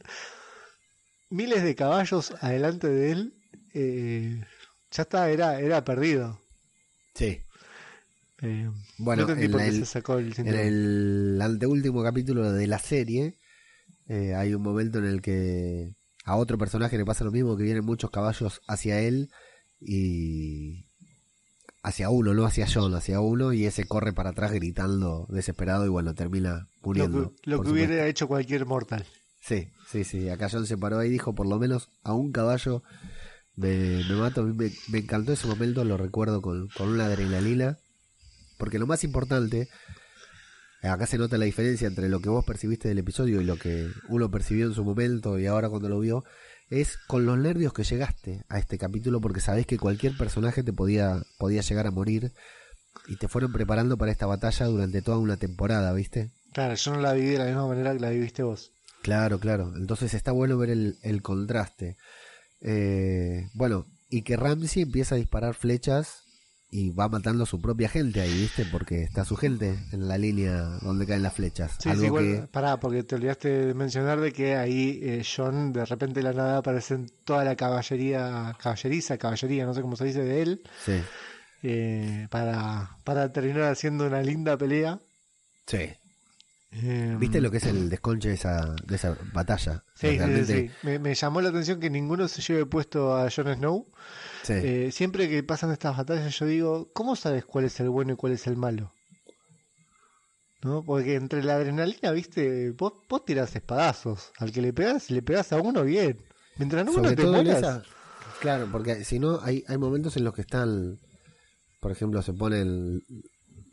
miles de caballos adelante de él. eh, ya está, era, era perdido. Sí. Eh, Bueno, no en por qué se el- sacó el En el anteúltimo capítulo de la serie, eh, hay un momento en el que a otro personaje le pasa lo mismo, que vienen muchos caballos hacia él y hacia uno, no hacia John, hacia uno, y ese corre para atrás gritando desesperado y bueno, termina muriendo. Lo que, lo hubiera hecho cualquier mortal. Sí, sí, sí. Acá John se paró ahí y dijo, por lo menos a un caballo me, me mato. Me, me encantó ese momento, lo recuerdo con, con una adrenalina. Porque lo más importante, acá se nota la diferencia entre lo que vos percibiste del episodio y lo que uno percibió en su momento y ahora cuando lo vio, es con los nervios que llegaste a este capítulo porque sabés que cualquier personaje te podía, podía llegar a morir y te fueron preparando para esta batalla durante toda una temporada, ¿viste? Claro, yo no la viví de la misma manera que la viviste vos. Claro, claro. Entonces está bueno ver el, el contraste. Eh, bueno, y que Ramsey empieza a disparar flechas y va matando a su propia gente ahí, ¿viste? Porque está su gente en la línea donde caen las flechas. Sí, Algo sí, igual, que... pará, porque te olvidaste de mencionar de que ahí eh, John, de repente de la nada aparecen toda la caballería, caballeriza, caballería, no sé cómo se dice de él, Sí, eh, para, para terminar haciendo una linda pelea. Sí. Eh, ¿Viste lo que es el desconche de esa, de esa batalla? Sí, sí, Realmente- sí. Me, me llamó la atención que ninguno se lleve puesto a Jon Snow. sí. Eh, siempre que pasan estas batallas yo digo, ¿cómo sabes cuál es el bueno y cuál es el malo? ¿No? Porque entre la adrenalina, viste, vos, vos tirás espadazos. Al que le pegás, le pegás a uno bien. Mientras Sobre uno te mueras. esa- Claro, porque si no, hay, hay momentos en los que están, por ejemplo, se ponen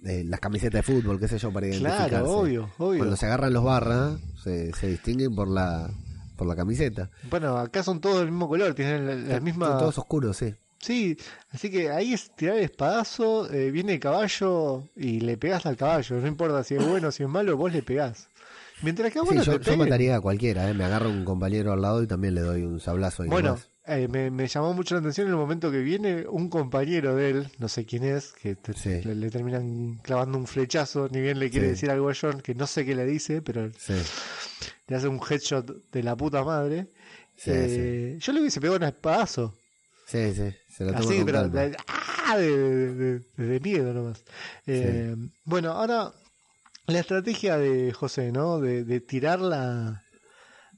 eh, las camisetas de fútbol, qué sé yo, para identificarse. Claro, obvio, obvio. Cuando se agarran los barras, se, se distinguen por la por la camiseta. Bueno, acá son todos del mismo color, tienen la, la misma... Son todos oscuros, sí. Sí, así que ahí es tirar el espadazo, eh, viene el caballo y le pegás al caballo. No importa si es bueno o si es malo, vos le pegás. Mientras que a Sí, yo, te yo mataría a cualquiera, ¿eh? me agarro un compañero al lado y también le doy un sablazo. Y Bueno, demás. Eh, me, me llamó mucho la atención en el momento que viene un compañero de él, no sé quién es, que te- Sí. le, le terminan clavando un flechazo, ni bien le quiere Sí. decir algo a John, que no sé qué le dice, pero Sí, le hace un headshot de la puta madre. Eh, Yo le hubiese pegado un espadazo, sí, sí, se lo toma así, pero de, ¡ah! de, de- de- miedo nomás. Eh, Bueno, ahora la estrategia de José, ¿no? De, de tirar la,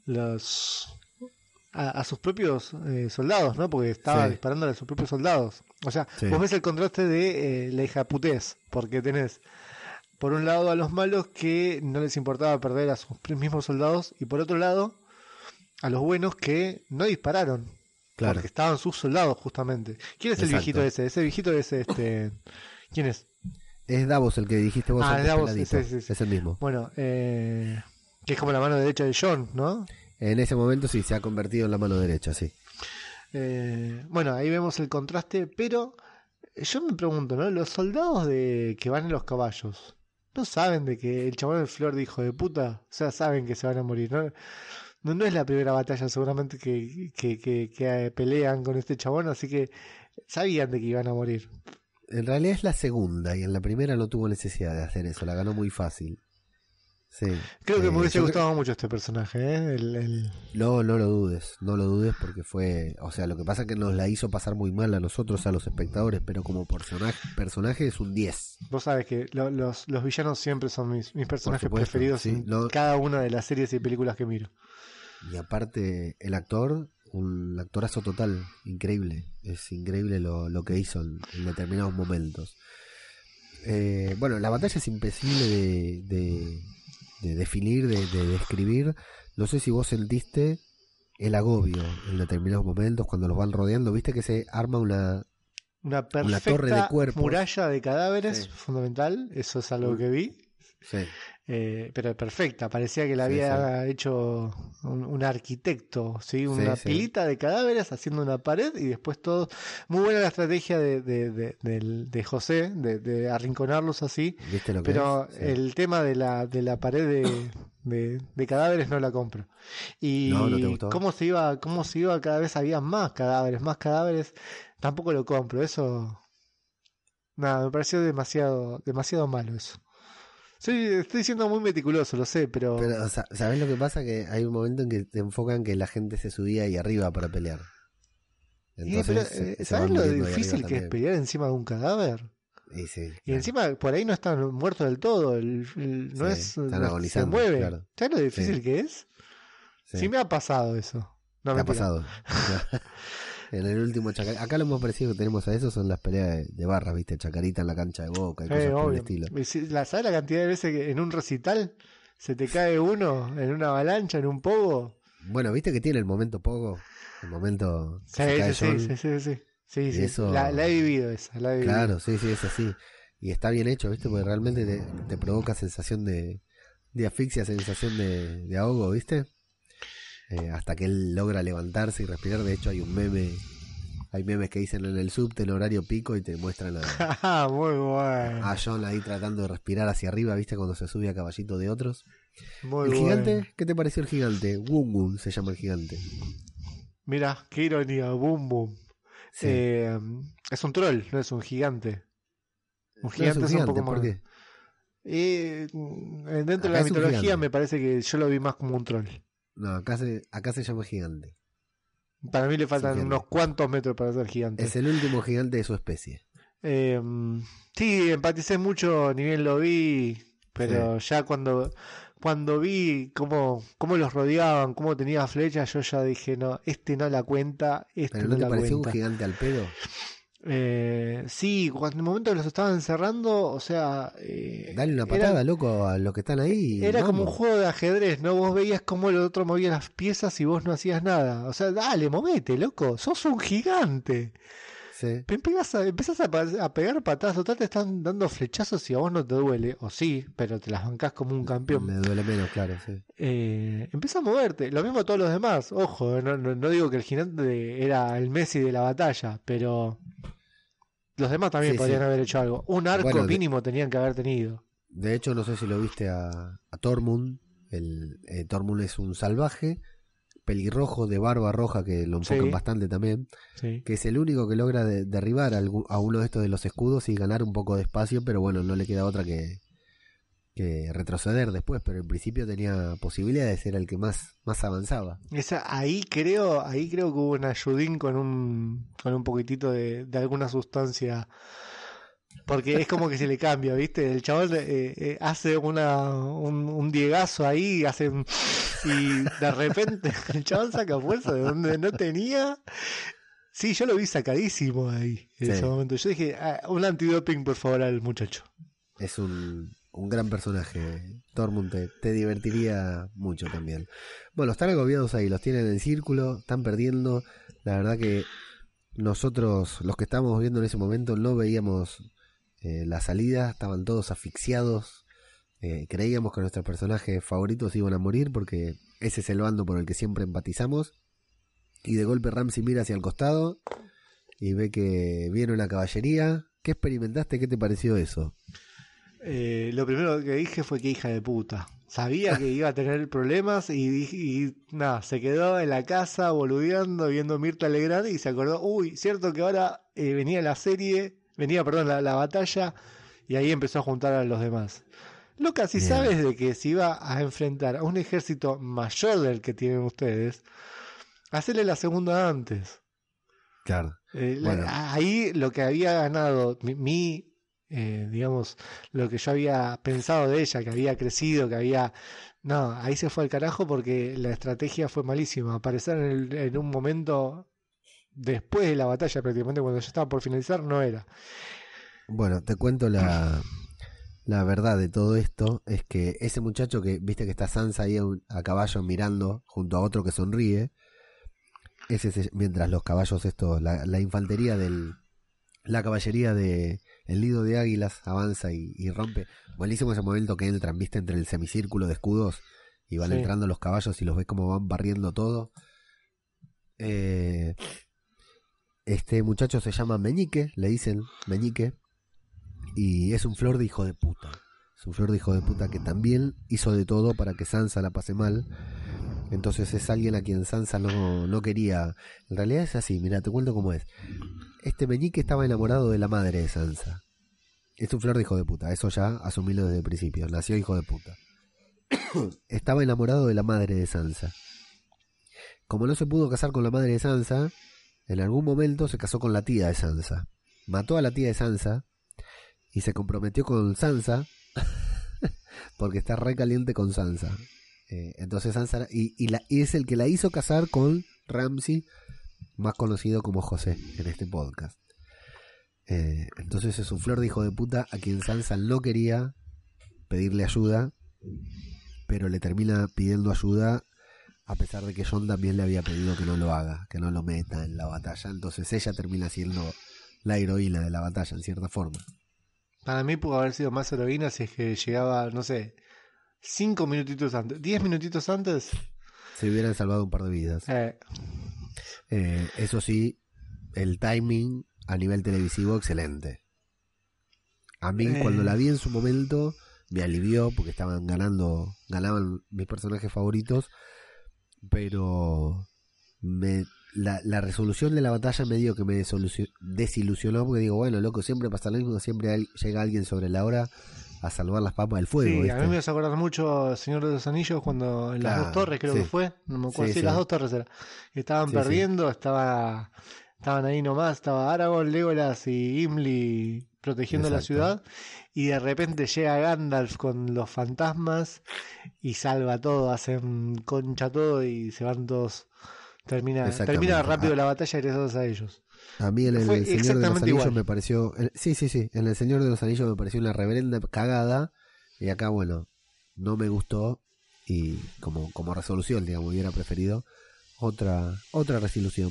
los a, a sus propios eh, soldados, ¿no? Porque estaba Sí. disparando a sus propios soldados. O sea, Sí. vos ves el contraste de eh, la hijaputez, porque tenés por un lado a los malos que no les importaba perder a sus mismos soldados y por otro lado a los buenos que no dispararon. Claro. Porque estaban sus soldados justamente. ¿Quién es el viejito ese? Ese viejito es este... ¿Quién es? Es Davos el que dijiste vos Ah, antes, Davos, sí, sí. Es el mismo. Bueno, eh, que es como la mano derecha de John, ¿no? En ese momento sí se ha convertido en la mano derecha, sí. Eh, bueno, ahí vemos el contraste, pero yo me pregunto, ¿no? Los soldados de que van en los caballos, ¿no saben de que el chabón del flor de hijo de puta? O sea, saben que se van a morir, ¿no? No, no es la primera batalla seguramente que, que, que, que, eh, pelean con este chabón, así que sabían de que iban a morir. En realidad es la segunda y en la primera no tuvo necesidad de hacer eso, la ganó muy fácil. Sí. Creo que Eh, me hubiese gustado mucho este personaje, ¿eh? El, el- No, no lo dudes, no lo dudes porque fue, o sea, lo que pasa es que nos la hizo pasar muy mal a nosotros, a los espectadores, pero como personaje, personaje es un 10. Vos sabes que lo- los, los villanos siempre son mis, mis personajes supuesto, preferidos sí, en cada una de las series y películas que miro. Y aparte, el actor, un actorazo total, increíble. Es increíble lo, lo que hizo en, en determinados momentos. Eh, bueno, la batalla es imposible de, de, de definir, de, de describir. No sé si vos sentiste el agobio en determinados momentos cuando los van rodeando. Viste que se arma una. Una perfecta torre de cuerpos. muralla de cadáveres, Sí. fundamental, eso es algo que vi, Sí, eh, pero perfecta, parecía que la Sí, había hecho un, un arquitecto, ¿sí? una pilita de cadáveres haciendo una pared y después todo. Muy buena la estrategia de, de, de, del- de José, de, arrinconarlos así, ¿viste lo que pero el tema de la, de la pared de, cadáveres no la compro. Y cómo se iba, cómo se iba cada vez había más cadáveres, más cadáveres, tampoco lo compro, eso nada, me pareció demasiado, demasiado malo eso. Sí, estoy siendo muy meticuloso, lo sé, pero, Pero, sa- ¿sabés lo que pasa? Que hay un momento en que te enfocan que la gente se subía ahí arriba para pelear. Sí, pero, se- eh, se ¿sabes lo difícil que es pelear encima de un cadáver? Y, sí, Y encima por ahí no están muertos del todo, el, el- no Sí, es están no- se mueve. claro. ¿Sabes lo difícil Sí. que es? Sí. Sí me ha pasado eso. No, ¿Te ha pasado? en el último Chacarita. Acá lo más parecido que tenemos a eso son las peleas de, de barras, ¿viste? Chacarita en la cancha de boca y cosas por el estilo. Si- la- ¿Sabes la cantidad de veces que en un recital se te cae uno en una avalancha, en un pogo? Bueno, ¿viste que tiene el momento poco? El momento. Sí, se cae sí, sí, sí, sí, sí. Sí, Y sí. eso- La, la he vivido esa, la he vivido. Claro, sí, sí, es así. Y está bien hecho, ¿viste? Porque realmente te, te provoca sensación de, de asfixia, sensación de, de ahogo, ¿viste? Eh, hasta que él logra levantarse y respirar. De hecho, hay un meme. Hay memes que dicen en el subte en horario pico y te muestran a, Ah, Muy bueno. a John ahí tratando de respirar hacia arriba, ¿viste? Cuando se sube a caballito de otros. Muy ¿El bueno. gigante? ¿Qué te pareció el gigante? Wum se llama el gigante. Mira, qué ironía, boom, boom. Sí. Eh, es un troll, no es un gigante. Un No es gigante un es un, gigante, poco ¿por más. qué? Eh, mm, dentro Acá de la es un mitología me parece que yo lo vi más como un troll. No, acá se, acá se llama gigante. Para mí le faltan unos cuantos metros para ser gigante. Es el último gigante de su especie. Eh, sí, empaticé mucho, ni bien lo vi, pero ya cuando, cuando vi cómo, cómo los rodeaban, cómo tenía flechas, yo ya dije, no, este no la cuenta, este ¿Pero no, no te la pareció un cuenta. gigante al pedo? Eh, sí, cuando en el momento que los estaban encerrando, o sea, eh, Dale una era- patada, loco, a los que están ahí. Era como un juego de ajedrez, ¿no? Vos veías cómo el otro movía las piezas y vos no hacías nada. O sea, dale, movete, loco, sos un gigante. Sí. Empezás a, empezás a, a pegar patadas, total te están dando flechazos y a vos no te duele, o sí, pero te las bancás como un campeón. Me duele menos, claro, sí. Eh, empieza a moverte, lo mismo todos los demás. Ojo, no, no, no digo que el gigante era el Messi de la batalla, pero los demás también Sí, podrían sí. haber hecho algo. Un arco Bueno, de- mínimo tenían que haber tenido. De hecho, no sé si lo viste a, a Tormund. El, eh, Tormund es un salvaje, pelirrojo, de barba roja, que lo enfocan Sí. bastante también. Sí. Que es el único que logra de- derribar a uno de estos de los escudos y ganar un poco de espacio, pero bueno, no le queda otra que, que retroceder después. Pero en principio tenía posibilidades, era el que más, más avanzaba. Esa, ahí creo, ahí creo que hubo un ayudín con un, con un poquitito de, de alguna sustancia. Porque es como que se le cambia, ¿viste? El chaval eh, eh, hace una, un, un diegazo ahí, hace y de repente el chaval saca fuerza de donde no tenía. Sí, yo lo vi sacadísimo ahí en Sí. ese momento. Yo dije, ah, un antidoping por favor al muchacho. Es un, un gran personaje. Tormund te, te divertiría mucho también. Bueno, están agobiados ahí, los tienen en círculo, están perdiendo. La verdad que nosotros, los que estábamos viendo en ese momento, no veíamos eh, la salida, estaban todos asfixiados. Eh, creíamos que nuestros personajes favoritos iban a morir porque ese es el bando por el que siempre empatizamos. Y de golpe Ramsey mira hacia el costado y ve que viene una caballería. ¿Qué experimentaste? ¿Qué te pareció eso? Eh, lo primero que dije fue que hija de puta. Sabía que iba a tener problemas y, nada, se quedó en la casa boludeando, viendo Mirta Legrand y se acordó, uy, cierto que ahora eh, venía la serie, venía, perdón, la, la batalla y ahí empezó a juntar a los demás. Loca, si Bien. sabes de que se iba a enfrentar a un ejército mayor del que tienen ustedes, hacerle la segunda antes. Claro. Eh, la- ahí lo que había ganado mi, mi, eh, digamos, lo que yo había pensado de ella, que había crecido, que había... No, ahí se fue al carajo porque la estrategia fue malísima. Aparecer en, el- en un momento después de la batalla, prácticamente cuando ya estaba por finalizar, no era. Bueno, te cuento la, la verdad de todo esto. Es que ese muchacho que, viste que está Sansa ahí a, un- a caballo mirando junto a otro que sonríe. Ese es mientras los caballos estos, la, la infantería del, la caballería de el nido de águilas avanza y, y rompe. Buenísimo ese momento que entran, viste, entre el semicírculo de escudos y van Sí. entrando los caballos y los ves como van barriendo todo. Eh, este muchacho se llama Meñique, le dicen Meñique, y es un flor de hijo de puta. Es un flor de hijo de puta que también hizo de todo para que Sansa la pase mal. Entonces es alguien a quien Sansa no, no quería. En realidad es así, mira, te cuento cómo es. Este Meñique estaba enamorado de la madre de Sansa. Es un flor de hijo de puta, eso ya asumílo desde el principio. Nació hijo de puta. estaba enamorado de la madre de Sansa. Como no se pudo casar con la madre de Sansa, en algún momento se casó con la tía de Sansa. Mató a la tía de Sansa y se comprometió con Sansa porque está re caliente con Sansa. Eh, entonces Sansa y, la, es el que la hizo casar con Ramsey, más conocido como José en este podcast. Eh, entonces es un flor de hijo de puta a quien Sansa no quería pedirle ayuda, pero le termina pidiendo ayuda a pesar de que John también le había pedido que no lo haga, que no lo meta en la batalla. Entonces ella termina siendo la heroína de la batalla, en cierta forma. Para mí pudo haber sido más heroína si es que llegaba, no sé, cinco minutitos antes, diez minutitos antes. Se hubieran salvado un par de vidas. Eh, Eh, eso sí, el timing a nivel televisivo excelente. A mí Eh. cuando la vi en su momento me alivió porque estaban ganando, ganaban mis personajes favoritos, pero me, la, la resolución de la batalla me dio que me desilusionó porque digo, bueno, loco, siempre pasa lo mismo, siempre llega alguien sobre la hora a salvar las papas del fuego. sí, ¿viste? a mí me hace acordar mucho Señor de los Anillos cuando en las dos torres creo sí. que fue, no me acuerdo, Sí, sí, sí. las dos torres era. Estaban perdiendo, estaba estaban ahí nomás, estaba Aragorn, Legolas y Gimli protegiendo la ciudad y de repente llega Gandalf con los fantasmas y salva todo, hacen concha todo y se van todos. Termina, termina rápido la batalla gracias a ellos. A mí en el Señor de los Anillos igual. me pareció. sí, sí, sí. En el Señor de los Anillos me pareció una reverenda cagada. Y acá, bueno, no me gustó. Y como, como resolución, digamos, hubiera preferido otra, otra resolución.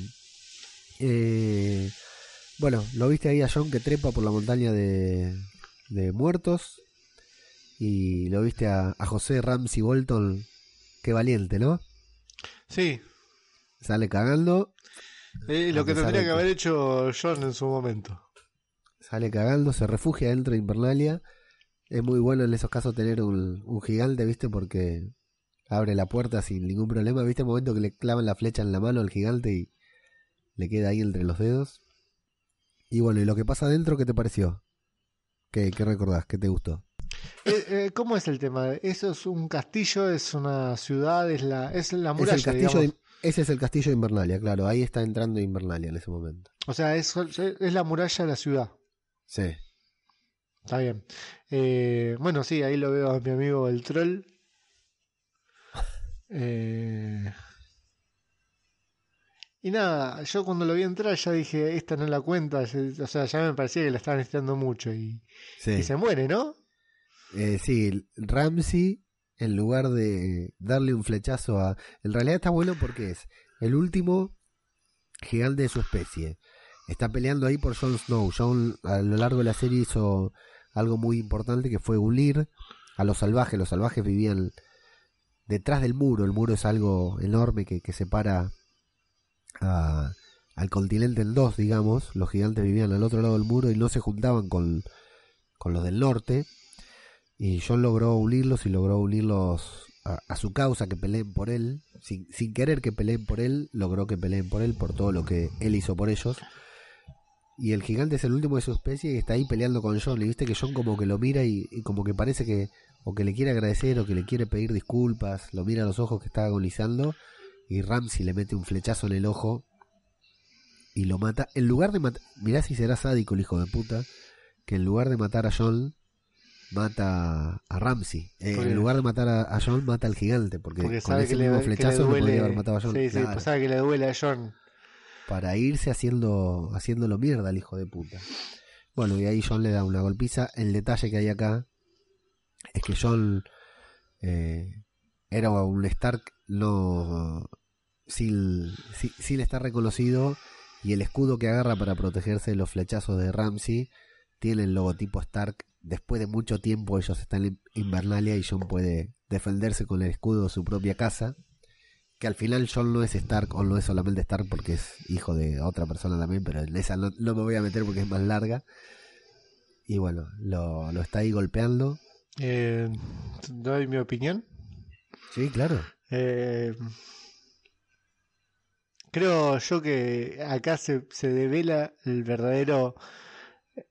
Eh, bueno, lo viste ahí a John que trepa por la montaña de, de muertos. Y lo viste a, a José Ramsey Bolton. Qué valiente, ¿no? Sí, Sale cagando. eh, lo que tendría que- haber hecho John en su momento. sale cagando, se refugia dentro de Invernalia. Es muy bueno en esos casos tener un, un gigante, ¿viste? Porque abre la puerta sin ningún problema. ¿Viste el momento que le clavan la flecha en la mano al gigante y le queda ahí entre los dedos? Y bueno, ¿y lo que pasa adentro qué te pareció? ¿Qué, qué recordás? ¿Qué te gustó? Eh, eh, ¿Cómo es el tema? ¿Eso es un castillo? ¿Es una ciudad? ¿Es la, es la Es muralla? el castillo de- ese es el castillo de Invernalia, claro. Ahí está entrando Invernalia en ese momento. O sea, es, es la muralla de la ciudad. Sí. Está bien. Eh, bueno, sí, ahí lo veo a mi amigo el troll. Eh, y nada, yo cuando lo vi entrar ya dije, esta no es la cuenta. O sea, ya me parecía que la estaban estirando mucho y, Sí. y se muere, ¿no? Eh, sí, Ramsey, en lugar de darle un flechazo a... En realidad está bueno porque es el último gigante de su especie. Está peleando ahí por Jon Snow. Jon a lo largo de la serie hizo algo muy importante que fue unir a los salvajes. Los salvajes vivían detrás del muro. El muro es algo enorme que, que separa a- al continente en dos, digamos. Los gigantes vivían al otro lado del muro y no se juntaban con, con los del norte. Y John logró unirlos y logró unirlos a, a su causa, que peleen por él. Sin, sin querer que peleen por él, logró que peleen por él, por todo lo que él hizo por ellos. Y el gigante es el último de su especie y está ahí peleando con John. Y viste que John como que lo mira y, y como que parece que o que le quiere agradecer o que le quiere pedir disculpas. Lo mira a los ojos que está agonizando. Y Ramsey le mete un flechazo en el ojo y lo mata. En lugar de matar... Mirá si será sádico el hijo de puta. Que en lugar de matar a John, mata a Ramsey. Eh, en lugar de matar a, a John, mata al gigante. Porque, Porque con sabe ese que le, mismo le flechazo no podría haber matado a John. Sí, sí, Claro. pues sabe que le duele a John. Para irse haciendo haciéndolo mierda al hijo de puta. Bueno, y ahí John le da una golpiza. El detalle que hay acá es que John eh, era un Stark no sin, sin estar reconocido y el escudo que agarra para protegerse de los flechazos de Ramsey tiene el logotipo Stark. Después de mucho tiempo ellos están en Invernalia y John puede defenderse con el escudo de su propia casa. Que al final John no es Stark o no es solamente Stark porque es hijo de otra persona también, pero en esa no, no me voy a meter porque es más larga. Y bueno, lo, lo está ahí golpeando. Eh, ¿Doy mi opinión? Sí, claro. Eh, creo yo que acá se, se devela el verdadero,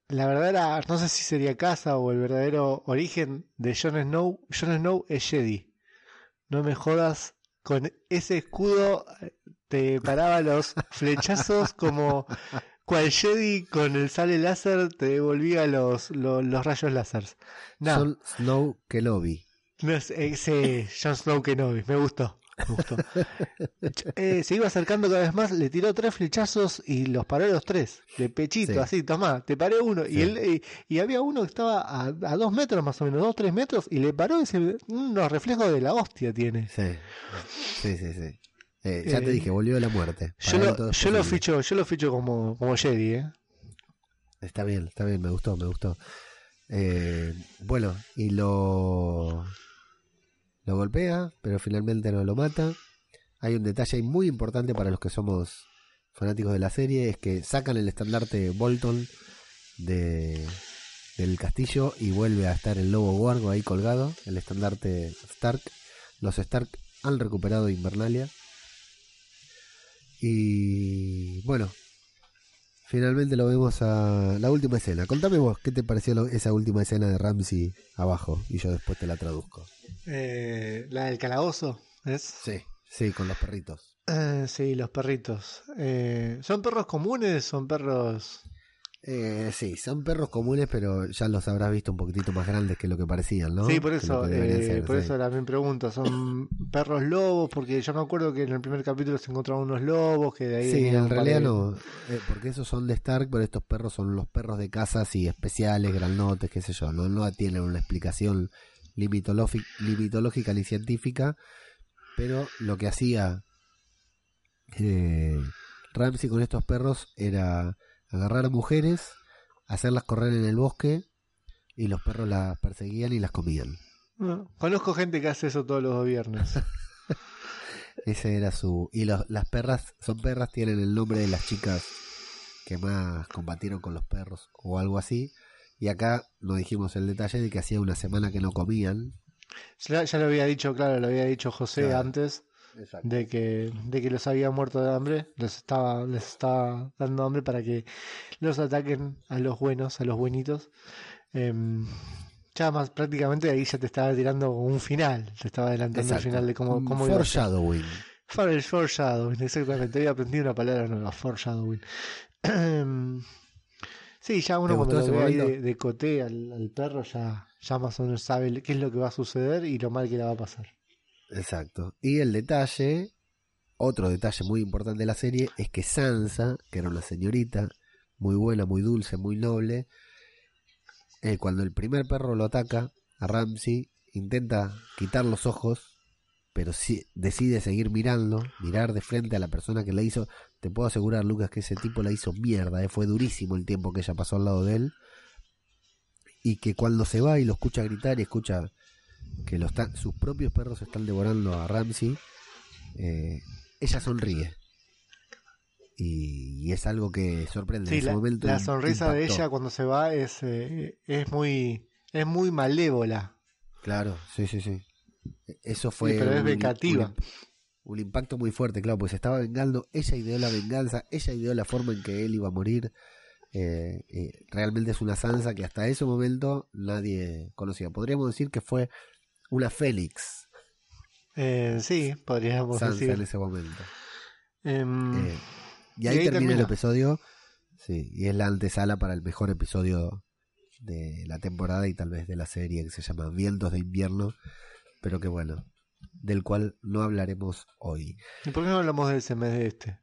la verdadera, no sé si sería casa o el verdadero origen de Jon Snow. Jon Snow es Jedi. No me jodas, con ese escudo eh, te paraba los flechazos como cual Jedi con el sable láser te devolvía los, los, los rayos láser. No, Jon Snow Kenobi. no es, ese Jon Snow Kenobi, me gustó. Eh, se iba acercando cada vez más, le tiró tres flechazos y los paró a los tres, de pechito, Sí. así, tomá, te paré uno. Sí. Y, él, y, y había uno que estaba a, a dos metros más o menos, dos, tres metros, y le paró ese, unos reflejos de la hostia tiene. Sí, sí, sí. sí. Eh, ya Eh, te dije, volvió de la muerte. Yo lo, yo lo ficho, yo lo ficho como, como Jedi, eh. Está bien, está bien, me gustó, me gustó. Eh, bueno, y lo lo golpea, pero finalmente no lo mata. Hay un detalle muy importante para los que somos fanáticos de la serie, es que sacan el estandarte Bolton de del castillo y vuelve a estar el lobo guargo ahí colgado, el estandarte Stark. Los Stark han recuperado Invernalia. Y bueno, Finalmente lo vemos a la última escena. Contame vos, ¿qué te pareció lo- esa última escena de Ramsey abajo? Y yo después te la traduzco. Eh, La del calabozo, ¿es? Sí, Sí, con los perritos. Eh, sí, los perritos. Eh, ¿Son perros comunes? ¿Son perros...? Eh, sí, son perros comunes, pero ya los habrás visto un poquitito más grandes que lo que parecían, ¿no? Sí, por eso, eh, ser, por sí. eso era mi pregunta. ¿Son perros lobos? Porque yo me acuerdo que en el primer capítulo se encontraban unos lobos que de ahí Sí, en realidad de- no, eh, porque esos son de Stark, pero estos perros son los perros de casa, así especiales, grandotes, qué sé yo, no, no tienen una explicación limitológica ni científica, pero lo que hacía eh, Ramsey con estos perros era agarrar mujeres, hacerlas correr en el bosque y los perros las perseguían y las comían. No, Conozco gente que hace eso todos los viernes. Ese era su... Y los- las perras, son perras, tienen el nombre de las chicas que más combatieron con los perros o algo así. Y acá nos dijimos el detalle de que hacía una semana que no comían. ya, ya lo había dicho, claro, lo había dicho José Claro. antes, de que, de que los había muerto de hambre, les estaba, les estaba dando hambre para que los ataquen a los buenos, a los buenitos. Em, ya más prácticamente ahí ya te estaba tirando un final, te estaba adelantando Exacto. el final de cómo, cómo iba foreshadowing. El foreshadowing, exactamente. Había aprendido una palabra nueva, foreshadowing. Em, sí, ya uno ¿Te cuando lo ve ahí de, de coté al, al perro ya, ya más o menos sabe qué es lo que va a suceder y lo mal que le va a pasar. Exacto. Y el detalle, otro detalle muy importante de la serie, es que Sansa, que era una señorita muy buena, muy dulce, muy noble, eh, cuando el primer perro lo ataca a Ramsey, intenta quitar los ojos, pero sí, decide seguir mirando, mirar de frente a la persona que le hizo. Te puedo asegurar, Lucas, que ese tipo la hizo mierda, eh, fue durísimo el tiempo que ella pasó al lado de él. Y que cuando se va y lo escucha gritar y escucha que lo están, sus propios perros están devorando a Ramsey, eh, ella sonríe. Y, y es algo que sorprende. Sí, en ese la, momento la im- sonrisa de ella cuando se va es, eh, es muy es muy malévola. Claro, sí, sí, sí. Eso fue. Sí, pero es un- vengativa. Un, un impacto muy fuerte, claro, pues se estaba vengando. Ella ideó la venganza, ella ideó la forma en que él iba a morir. Eh, eh, realmente es una Sansa que hasta ese momento nadie conocía. Podríamos decir que fue una Fénix Eh, sí, podríamos Sansa decir. en ese momento. Em, Eh, y y ahí, termina, el episodio. Sí, y es la antesala para el mejor episodio de la temporada y tal vez de la serie que se llama Vientos de invierno, pero que bueno, del cual no hablaremos hoy. ¿Y por qué no hablamos de ese mes de este?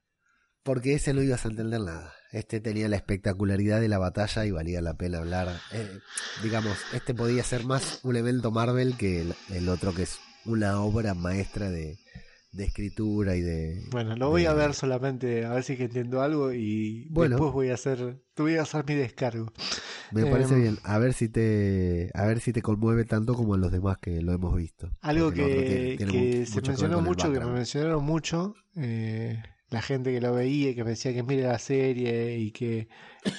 Porque ese no ibas a entender nada. Este tenía la espectacularidad de la batalla y valía la pena hablar. Eh, digamos, este podía ser más un evento Marvel que el, el otro que es una obra maestra de, de escritura y de... Bueno, lo voy de- a ver solamente a ver si entiendo algo y Bueno. después voy a hacer, te voy a hacer mi descargo. Me parece Em, bien. A ver si te, a ver si te conmueve tanto como a los demás que lo hemos visto. Algo que, tiene- tiene que mu- se mencionó mucho, que me mencionaron mucho, eh, la gente que lo veía y que me decía que mire la serie y que,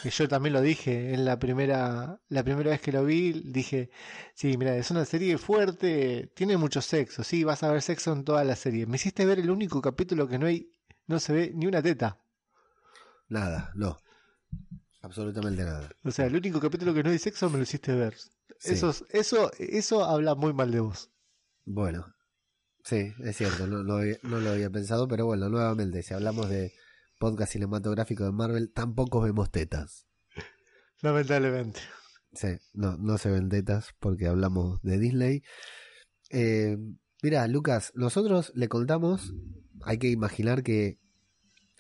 que yo también lo dije en la primera, la primera vez que lo vi, dije, sí, mira, es una serie fuerte, tiene mucho sexo, sí, vas a ver sexo en toda la serie. Me hiciste ver el único capítulo que no hay, no se ve ni una teta. Nada, no. Absolutamente nada. O sea, el único capítulo que no hay sexo me lo hiciste ver. Sí. Eso, eso, eso habla muy mal de vos. Bueno, sí, es cierto, no, no había- no lo había pensado, pero bueno, nuevamente, si hablamos de podcast cinematográfico de Marvel, tampoco vemos tetas. Lamentablemente. Sí, no, no se ven tetas porque hablamos de Disney. Eh, mira, Lucas, nosotros le contamos, hay que imaginar que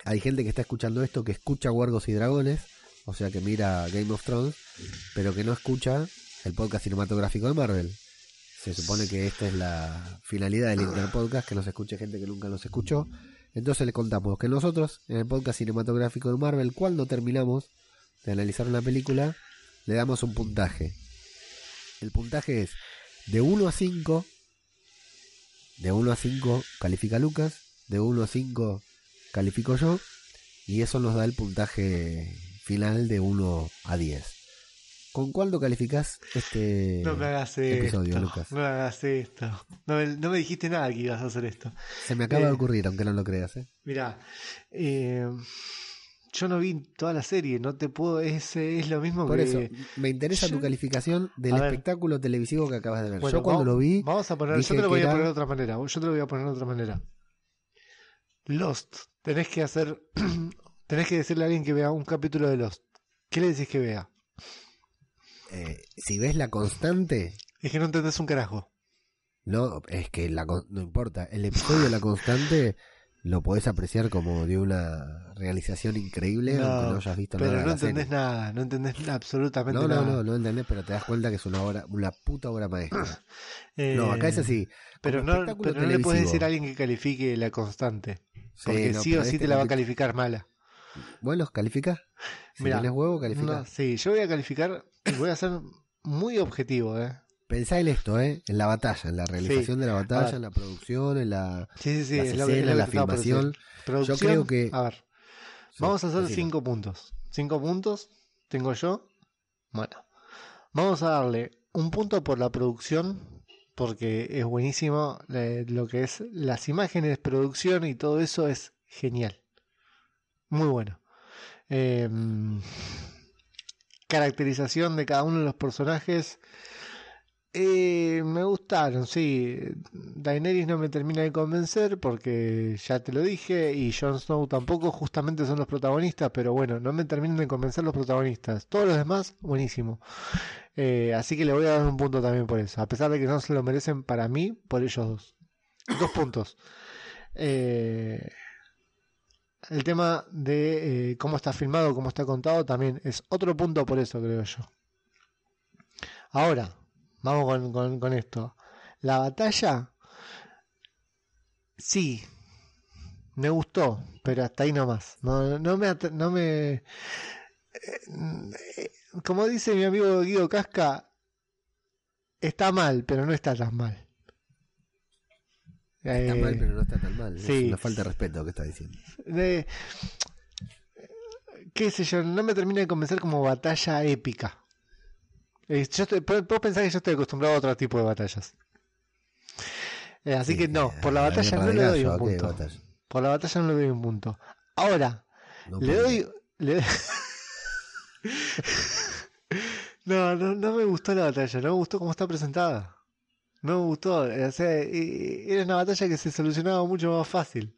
hay gente que está escuchando esto que escucha Huergos y Dragones, o sea que mira Game of Thrones, pero que no escucha el podcast cinematográfico de Marvel. Se supone que esta es la finalidad del Interpodcast, que nos escuche gente que nunca nos escuchó. Entonces le contamos que nosotros, en el podcast cinematográfico de Marvel, cuando terminamos de analizar una película, le damos un puntaje. El puntaje es de 1 a 5. De 1 a 5 califica Lucas. De 1 a 5 califico yo. Y eso nos da el puntaje final de 1 a 10. ¿Con cuánto calificás este No me hagas episodio, esto. Lucas? No me hagas esto. No me, no me dijiste nada que ibas a hacer esto. Se me acaba Eh. de ocurrir, aunque no lo creas. ¿eh? Mirá, eh, yo no vi toda la serie, no te puedo, es, es lo mismo Por que... eso, me interesa yo- tu calificación del espectáculo televisivo que acabas de ver. Bueno, yo cuando vamos- lo vi, Vamos a poner, yo te lo voy a poner de otra manera. Yo te lo voy a poner de otra manera. Lost. Tenés que hacer. tenés que decirle a alguien que vea un capítulo de Lost. ¿Qué le decís que vea? Eh, si ves la constante, Es que no entendés un carajo. no, es que la, no importa. El episodio de la constante lo podés apreciar como de una realización increíble, No, aunque no hayas visto Pero nada de no la serie. entendés nada, no entendés absolutamente No, no, nada. no, no entendés, pero te das cuenta que es una obra, una puta obra maestra. Eh, No, acá es así. Pero no, pero no le puedes decir a alguien que califique la constante. Sí, Porque no, sí pero o sí este te la va a calificar mala. Bueno, califica. Si Mirá, tenés huevo, califica. No, sí, yo voy a calificar y voy a ser muy objetivo, ¿eh? Pensá en esto, ¿eh? En la batalla, en la realización de la batalla, en la producción, en la... Sí. Las es lo es la filmación. Producción, Yo creo que- A ver, vamos a hacer cinco puntos. Cinco puntos tengo yo. Bueno, vamos a darle un punto por la producción, porque es buenísimo. eh, lo que es las imágenes, producción y todo eso es genial. Muy bueno. Em, caracterización de cada uno de los personajes. Eh, me gustaron, sí. Daenerys no me termina de convencer porque ya te lo dije y Jon Snow tampoco, justamente son los protagonistas, pero bueno, no me terminan de convencer los protagonistas. Todos los demás, buenísimo. Eh, así que le voy a dar un punto también por eso, a pesar de que no se lo merecen para mí, por ellos dos. Dos puntos. Eh, el tema de eh, cómo está filmado, cómo está contado, también es otro punto por eso, creo yo. Ahora, vamos con, con- con esto. La batalla, sí, me gustó, pero hasta ahí nomás. No, no me, no me, eh, eh, como dice mi amigo Guido Casca, está mal, pero no está tan mal. Está Eh, mal, pero no está tan mal. sí. Es una falta de respeto que está diciendo. de- qué sé yo, no me termina de convencer como batalla épica. Eh, yo estoy, puedo pensar que yo estoy acostumbrado a otro tipo de batallas. Eh, así Sí, que no, por la batalla no le doy un ¿a qué punto. Por la batalla no le doy un punto. Ahora, No le doy. le- no, no, no me gustó la batalla, no me gustó cómo está presentada. No me gustó. O sea, eh, era una batalla que se solucionaba mucho más fácil.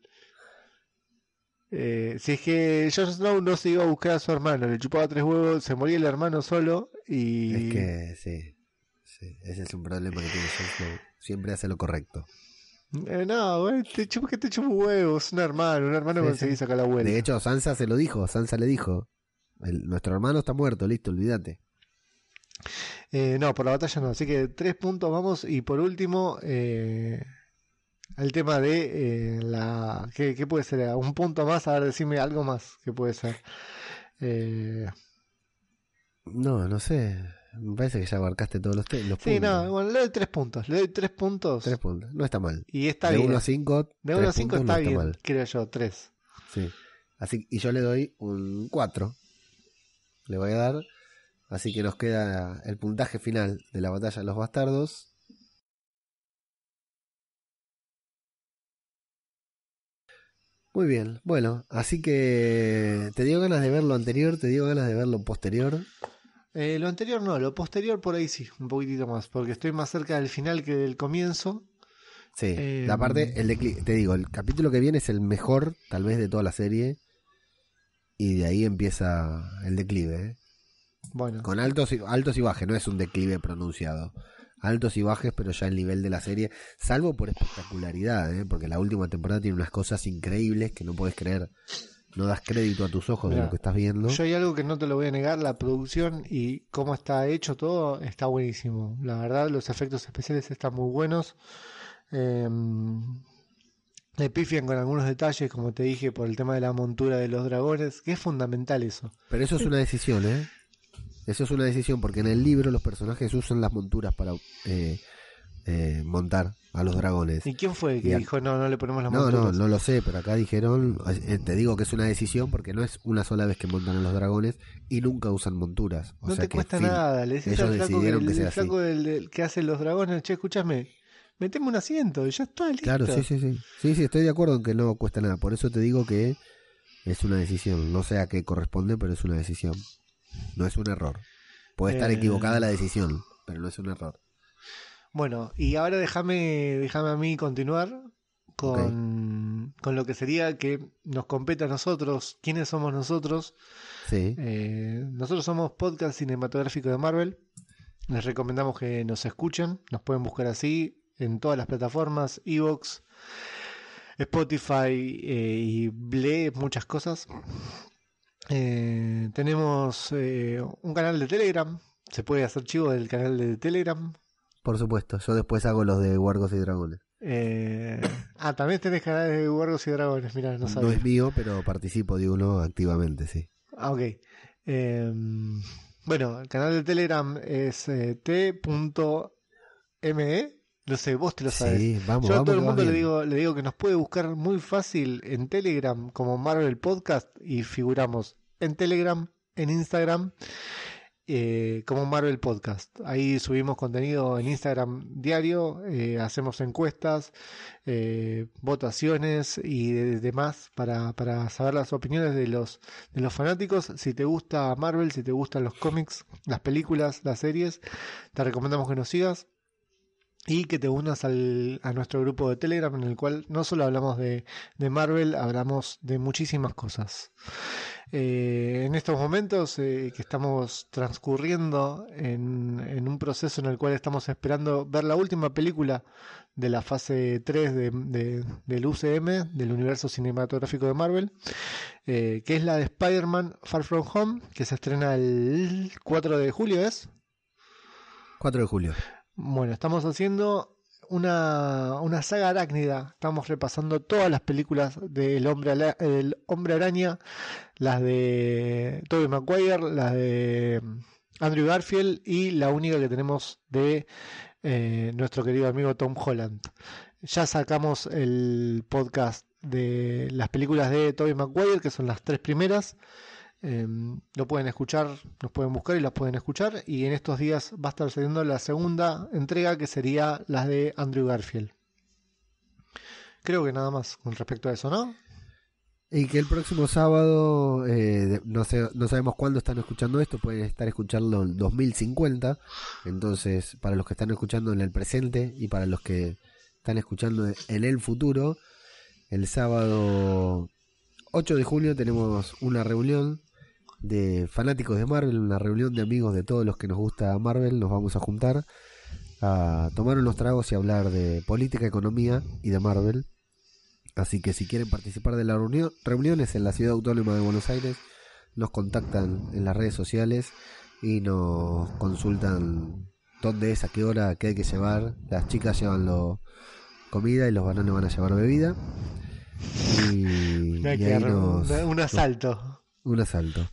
Eh, si es que Jon Snow no se iba a buscar a su hermano, le chupaba tres huevos, se moría el hermano solo y. Es que sí, sí, ese es un problema que tiene Jon Snow. Siempre hace lo correcto. Eh, no, güey, te chupa que te chupa un huevo, es un hermano, un hermano Sí, conseguí sí. sacar la vuelta. De hecho, Sansa se lo dijo, Sansa le dijo, "El- nuestro hermano está muerto, listo, olvídate. Eh, no, por la batalla no. Así que tres puntos vamos. Y por último, eh, el tema de eh, la. ¿qué, qué puede ser? Un punto más. A ver, decime algo más que puede ser. Eh, No, no sé, me parece que ya abarcaste todos los, los sí, puntos. no, bueno, le doy tres puntos. Le doy tres puntos. Tres puntos, no está mal. Y está de bien. 1 a 5, de 1 a 5 está, no está bien, mal. creo yo. Tres. Sí. Así, y yo le doy un 4. Le voy a dar. Así que nos queda el puntaje final de la batalla de los bastardos. Muy bien, bueno, así que te dio ganas de ver lo anterior, te dio ganas de ver lo posterior. Eh, lo anterior no, lo posterior por ahí sí, un poquitito más. Porque estoy más cerca del final que del comienzo. Sí, Eh, la parte, el decli- te digo, el capítulo que viene es el mejor, tal vez, de toda la serie. Y de ahí empieza el declive, ¿eh? Bueno, Con altos y, altos y bajes, no es un declive pronunciado. Altos y bajes, pero ya el nivel de la serie, salvo por espectacularidad, ¿eh? porque la última temporada tiene unas cosas increíbles que no puedes creer. No das crédito a tus ojos de lo que estás viendo. Yo hay algo que no te lo voy a negar, la producción y cómo está hecho todo está buenísimo. La verdad, los efectos especiales están muy buenos. Eh, le pifian con algunos detalles, como te dije, por el tema de la montura de los dragones, que es fundamental eso. Pero eso es una decisión, ¿eh? Eso es una decisión, porque en el libro los personajes usan las monturas para eh, eh, montar a los dragones. ¿Y quién fue el que a- dijo no, no le ponemos las No, no, monturas? no lo sé, pero acá dijeron, eh, te digo que es una decisión porque no es una sola vez que montan a los dragones y nunca usan monturas. O No sea te que, cuesta fin, nada, le decís ellos al flaco, que, decidieron que el flaco del, del que hace los dragones, che, escúchame, meteme un asiento y ya está, listo. Claro, sí, sí, sí. Sí, sí, estoy de acuerdo en que no cuesta nada. Por eso te digo que es una decisión. No sé a qué corresponde, pero es una decisión. No es un error. Puede estar Eh. equivocada la decisión, pero no es un error. Bueno, y ahora déjame, déjame a mí continuar con con lo que sería que nos compete a nosotros, quiénes somos nosotros. Sí. Eh, nosotros somos podcast cinematográfico de Marvel. Les recomendamos que nos escuchen. Nos pueden buscar así en todas las plataformas, Evox, Spotify eh, y Ble, muchas cosas. Eh, tenemos eh, un canal de Telegram. Se puede hacer chivo del canal de Telegram. Por supuesto, yo después hago los de Wargos y Dragones. Eh, ah, también tenés canales de Wargos y Dragones. Mira, no sabía. No es mío, pero participo de uno activamente, sí. Ah, ok. Eh, bueno, el canal de Telegram es t.me. No sé, vos te lo sabes. Sí, vamos, Yo a vamos. todo el mundo le digo, le digo que nos puede buscar muy fácil en Telegram como Marvel Podcast y figuramos en Telegram, en Instagram eh, como Marvel Podcast. Ahí subimos contenido en Instagram diario, eh, hacemos encuestas, eh, votaciones y de- demás para, para saber las opiniones de los, de los fanáticos. Si te gusta Marvel, si te gustan los cómics, las películas, las series, te recomendamos que nos sigas y que te unas al, a nuestro grupo de Telegram en el cual no solo hablamos de, de Marvel, hablamos de muchísimas cosas. Eh, en estos momentos eh, que estamos transcurriendo en, en un proceso en el cual estamos esperando ver la última película de la fase 3 de, de- del UCM, del universo cinematográfico de Marvel, eh, que es la de Spider-Man Far From Home, que se estrena el 4 de julio, ¿es? 4 de julio. Bueno, estamos haciendo una, una saga arácnida. Estamos repasando todas las películas del hombre, hombre araña, las de Tobey Maguire, las de Andrew Garfield y la única que tenemos de eh, nuestro querido amigo Tom Holland. Ya sacamos el podcast de las películas de Tobey Maguire, que son las tres primeras. Eh, lo pueden escuchar, nos pueden buscar y las pueden escuchar. Y en estos días va a estar saliendo la segunda entrega que sería las de Andrew Garfield. Creo que nada más con respecto a eso, ¿no? Y que el próximo sábado, eh, no, sabemos cuándo están escuchando esto, pueden estar escuchando en 2050. Entonces, para los que están escuchando en el presente y para los que están escuchando en el futuro, el sábado 8 de junio tenemos una reunión de fanáticos de Marvel, una reunión de amigos de todos los que nos gusta Marvel. Nos vamos a juntar a tomar unos tragos y hablar de política, economía y de Marvel. Así que si quieren participar de la reunión, reuniones en la Ciudad Autónoma de Buenos Aires, nos contactan en las redes sociales y nos consultan dónde es, a qué hora, qué hay que llevar. Las chicas llevan lo, comida y los varones van a llevar bebida. Y, y que ahí nos- un asalto. Un asalto.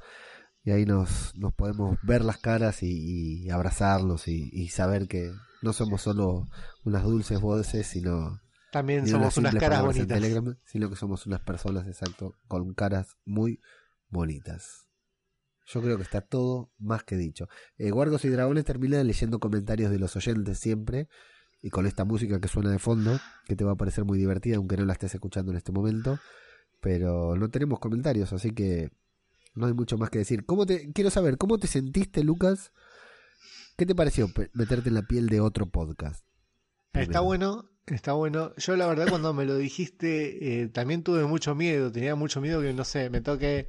Y ahí nos, nos podemos ver las caras y, y abrazarlos y, y saber que no somos solo unas dulces voces, sino También somos unas caras bonitas. Telegram, sino que somos unas personas, exacto, con caras muy bonitas. Yo creo que está todo más que dicho. Eh, Guardos y Dragones termina leyendo comentarios de los oyentes siempre y con esta música que suena de fondo, que te va a parecer muy divertida, aunque no la estés escuchando en este momento. Pero no tenemos comentarios, así que no hay mucho más que decir. ¿Cómo te, quiero saber, ¿cómo te sentiste, Lucas? ¿Qué te pareció meterte en la piel de otro podcast? Está bueno, está bueno. Yo la verdad cuando me lo dijiste eh, también tuve mucho miedo, tenía mucho miedo que no sé, me toque,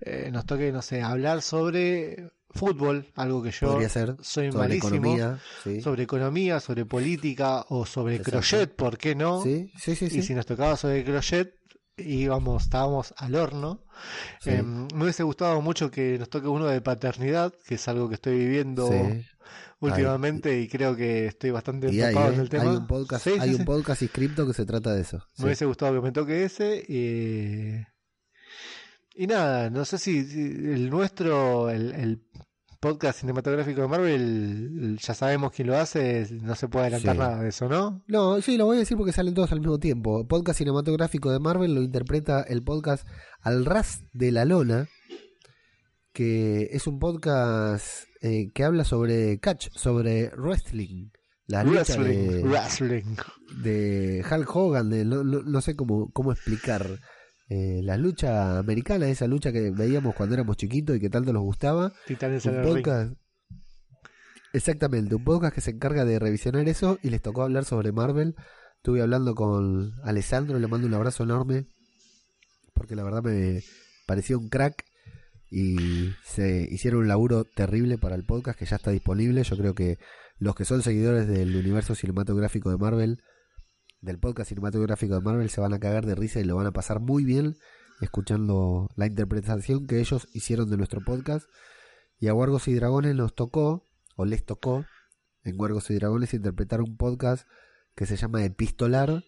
eh, nos toque, no sé, hablar sobre fútbol, algo que yo ser soy sobre malísimo, economía, sí. sobre economía, sobre política o sobre Exacto. crochet, ¿por qué no? Sí, sí, sí, sí. Y si nos tocaba sobre crochet, íbamos, estábamos al horno. Sí. Eh, me hubiese gustado mucho que nos toque uno de paternidad, que es algo que estoy viviendo Sí. últimamente y creo que estoy bastante empapado ¿eh? en el tema. hay un podcast, Sí, hay un podcast inscripto que se trata de eso. Me hubiese gustado que me toque ese. eh, Y nada, no sé si, si el nuestro, el, el podcast cinematográfico de Marvel, ya sabemos quién lo hace, no se puede adelantar Sí. nada de eso, ¿no? No, sí, lo voy a decir porque salen todos al mismo tiempo. Podcast cinematográfico de Marvel lo interpreta el podcast Al Ras de la Lona, que es un podcast eh, que habla sobre catch, sobre wrestling. La lucha Wrestling, de, wrestling. de Hulk Hogan, de, no, no- no sé cómo, cómo explicar. Eh, la lucha americana, esa lucha que veíamos cuando éramos chiquitos y que tanto nos gustaba. Titanes un ring. podcast. Exactamente, un podcast que se encarga de revisionar eso y les tocó hablar sobre Marvel estuve hablando con Alessandro, le mando un abrazo enorme, porque la verdad me pareció un crack y se hicieron un laburo terrible para el podcast que ya está disponible. Yo creo que los que son seguidores del universo cinematográfico de Marvel, del podcast cinematográfico de Marvel, se van a cagar de risa y lo van a pasar muy bien escuchando la interpretación que ellos hicieron de nuestro podcast. Y a Wargos y Dragones nos tocó, o les tocó, en Wargos y Dragones interpretar un podcast que se llama Epistolar.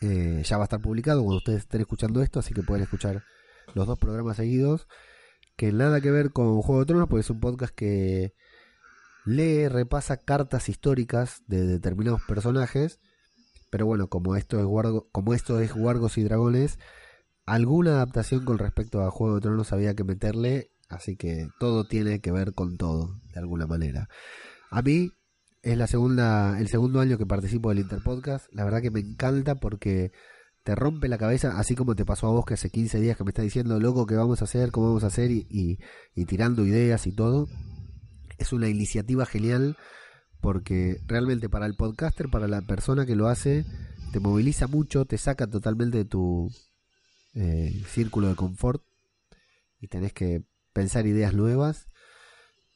Eh, ya va a estar publicado cuando ustedes estén escuchando esto, así que pueden escuchar los dos programas seguidos. Que nada que ver con Juego de Tronos, porque es un podcast que lee, repasa cartas históricas de determinados personajes. Pero bueno, como esto es Wargo, como esto es Wargos y Dragones, alguna adaptación con respecto a Juego de Tronos había que meterle, así que todo tiene que ver con todo, de alguna manera. A mí es la segunda, el segundo año que participo del Interpodcast, la verdad que me encanta porque te rompe la cabeza, así como te pasó a vos que hace 15 días que me está diciendo, loco, ¿qué vamos a hacer? ¿Cómo vamos a hacer? Y, tirando ideas y todo. Es una iniciativa genial porque realmente para el podcaster, para la persona que lo hace, te moviliza mucho, te saca totalmente de tu eh, círculo de confort y tenés que pensar ideas nuevas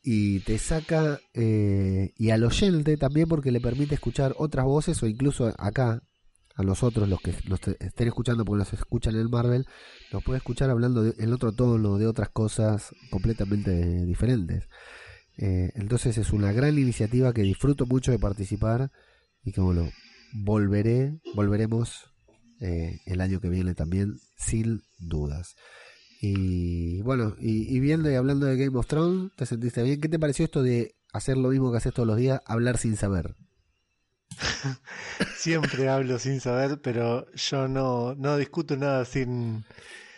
y te saca eh, y al oyente también porque le permite escuchar otras voces o incluso acá a nosotros los que nos estén escuchando porque nos escuchan en Marvel nos puede escuchar hablando de, en otro tono de otras cosas completamente diferentes eh, entonces es una gran iniciativa que disfruto mucho de participar y que bueno volveré volveremos eh, el año que viene también sin dudas y bueno, y, y, viendo y hablando de Game of Thrones, ¿te sentiste bien? ¿Qué te pareció esto de hacer lo mismo que haces todos los días, hablar sin saber? Siempre hablo sin saber, pero yo no, no discuto nada sin,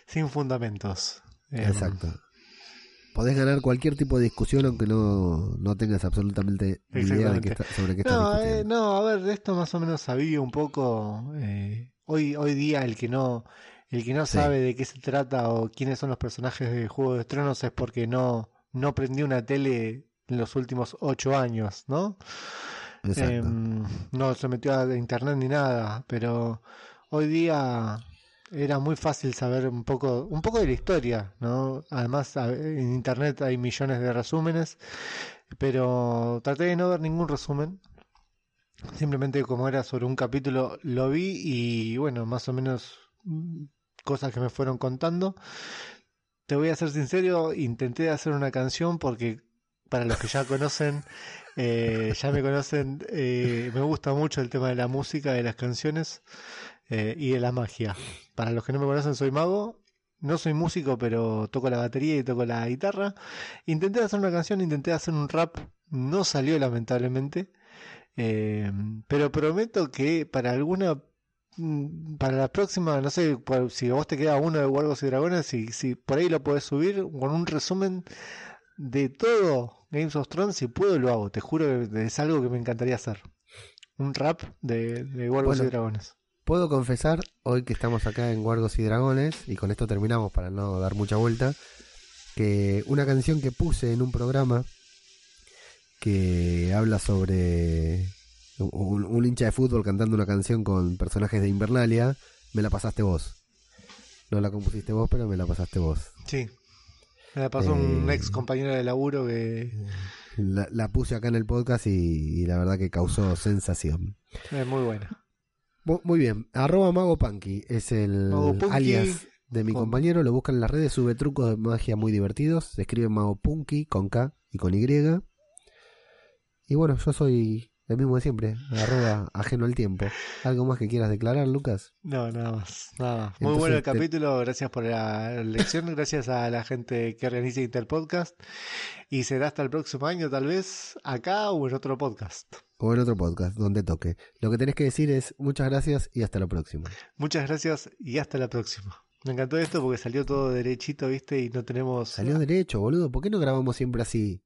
sin fundamentos. Exacto. Podés ganar cualquier tipo de discusión aunque no, no tengas absolutamente ni idea de qué está, sobre qué estás no, discutiendo. eh, no, a ver, esto más o menos sabía un poco. Eh, hoy, hoy día el que no el que no Sí. sabe de qué se trata o quiénes son los personajes de Juego de Tronos es porque no, no prendió una tele en los últimos ocho años, ¿no? Em, no se metió a internet ni nada, pero hoy día era muy fácil saber un poco, un poco de la historia, ¿no? Además, en internet hay millones de resúmenes, pero traté de no ver ningún resumen. Simplemente como era sobre un capítulo, lo vi y bueno, más o menos mm, cosas que me fueron contando. Te voy a ser sincero, intenté hacer una canción porque para los que ya conocen, eh, ya me conocen, eh, me gusta mucho el tema de la música, de las canciones eh, y de la magia. Para los que no me conocen, soy mago. No soy músico, pero toco la batería y toco la guitarra. Intenté hacer una canción, intenté hacer un rap. No salió lamentablemente. Eh, pero prometo que para alguna mm, para la próxima, no sé, si a vos te queda uno de Wargos y Dragones, si, si por ahí lo podés subir con un resumen de todo Games of Thrones, si puedo lo hago, te juro que es algo que me encantaría hacer. Un rap de, de Wargos Bueno. y Dragones. Puedo confesar, hoy que estamos acá en Guardos y Dragones, y con esto terminamos para no dar mucha vuelta, que una canción que puse en un programa que habla sobre un, un hincha de fútbol cantando una canción con personajes de Invernalia, me la pasaste vos. No la compusiste vos, pero me la pasaste vos. Sí. Me la pasó un Eh. ex compañero de laburo que La, la puse acá en el podcast y, y la verdad que causó sensación. es muy buena. Muy bien, arroba Mago Punky es el Mago alias de mi con- compañero, lo buscan en las redes, sube trucos de magia muy divertidos, se escribe Mago Punky con K y con Y. Y bueno, yo soy el mismo de siempre, arroba ajeno al tiempo. ¿Algo más que quieras declarar, Lucas? No, nada más, nada más. Muy Entonces bueno el te- capítulo, gracias por la lección, gracias a la gente que organiza Interpodcast. Y será hasta el próximo año, tal vez, acá o en otro podcast. O en otro podcast, donde toque. Lo que tenés que decir es muchas gracias y hasta la próxima. Muchas gracias y hasta la próxima. Me encantó esto porque salió todo derechito, viste, y no tenemos... Salió derecho, boludo, ¿por qué no grabamos siempre así?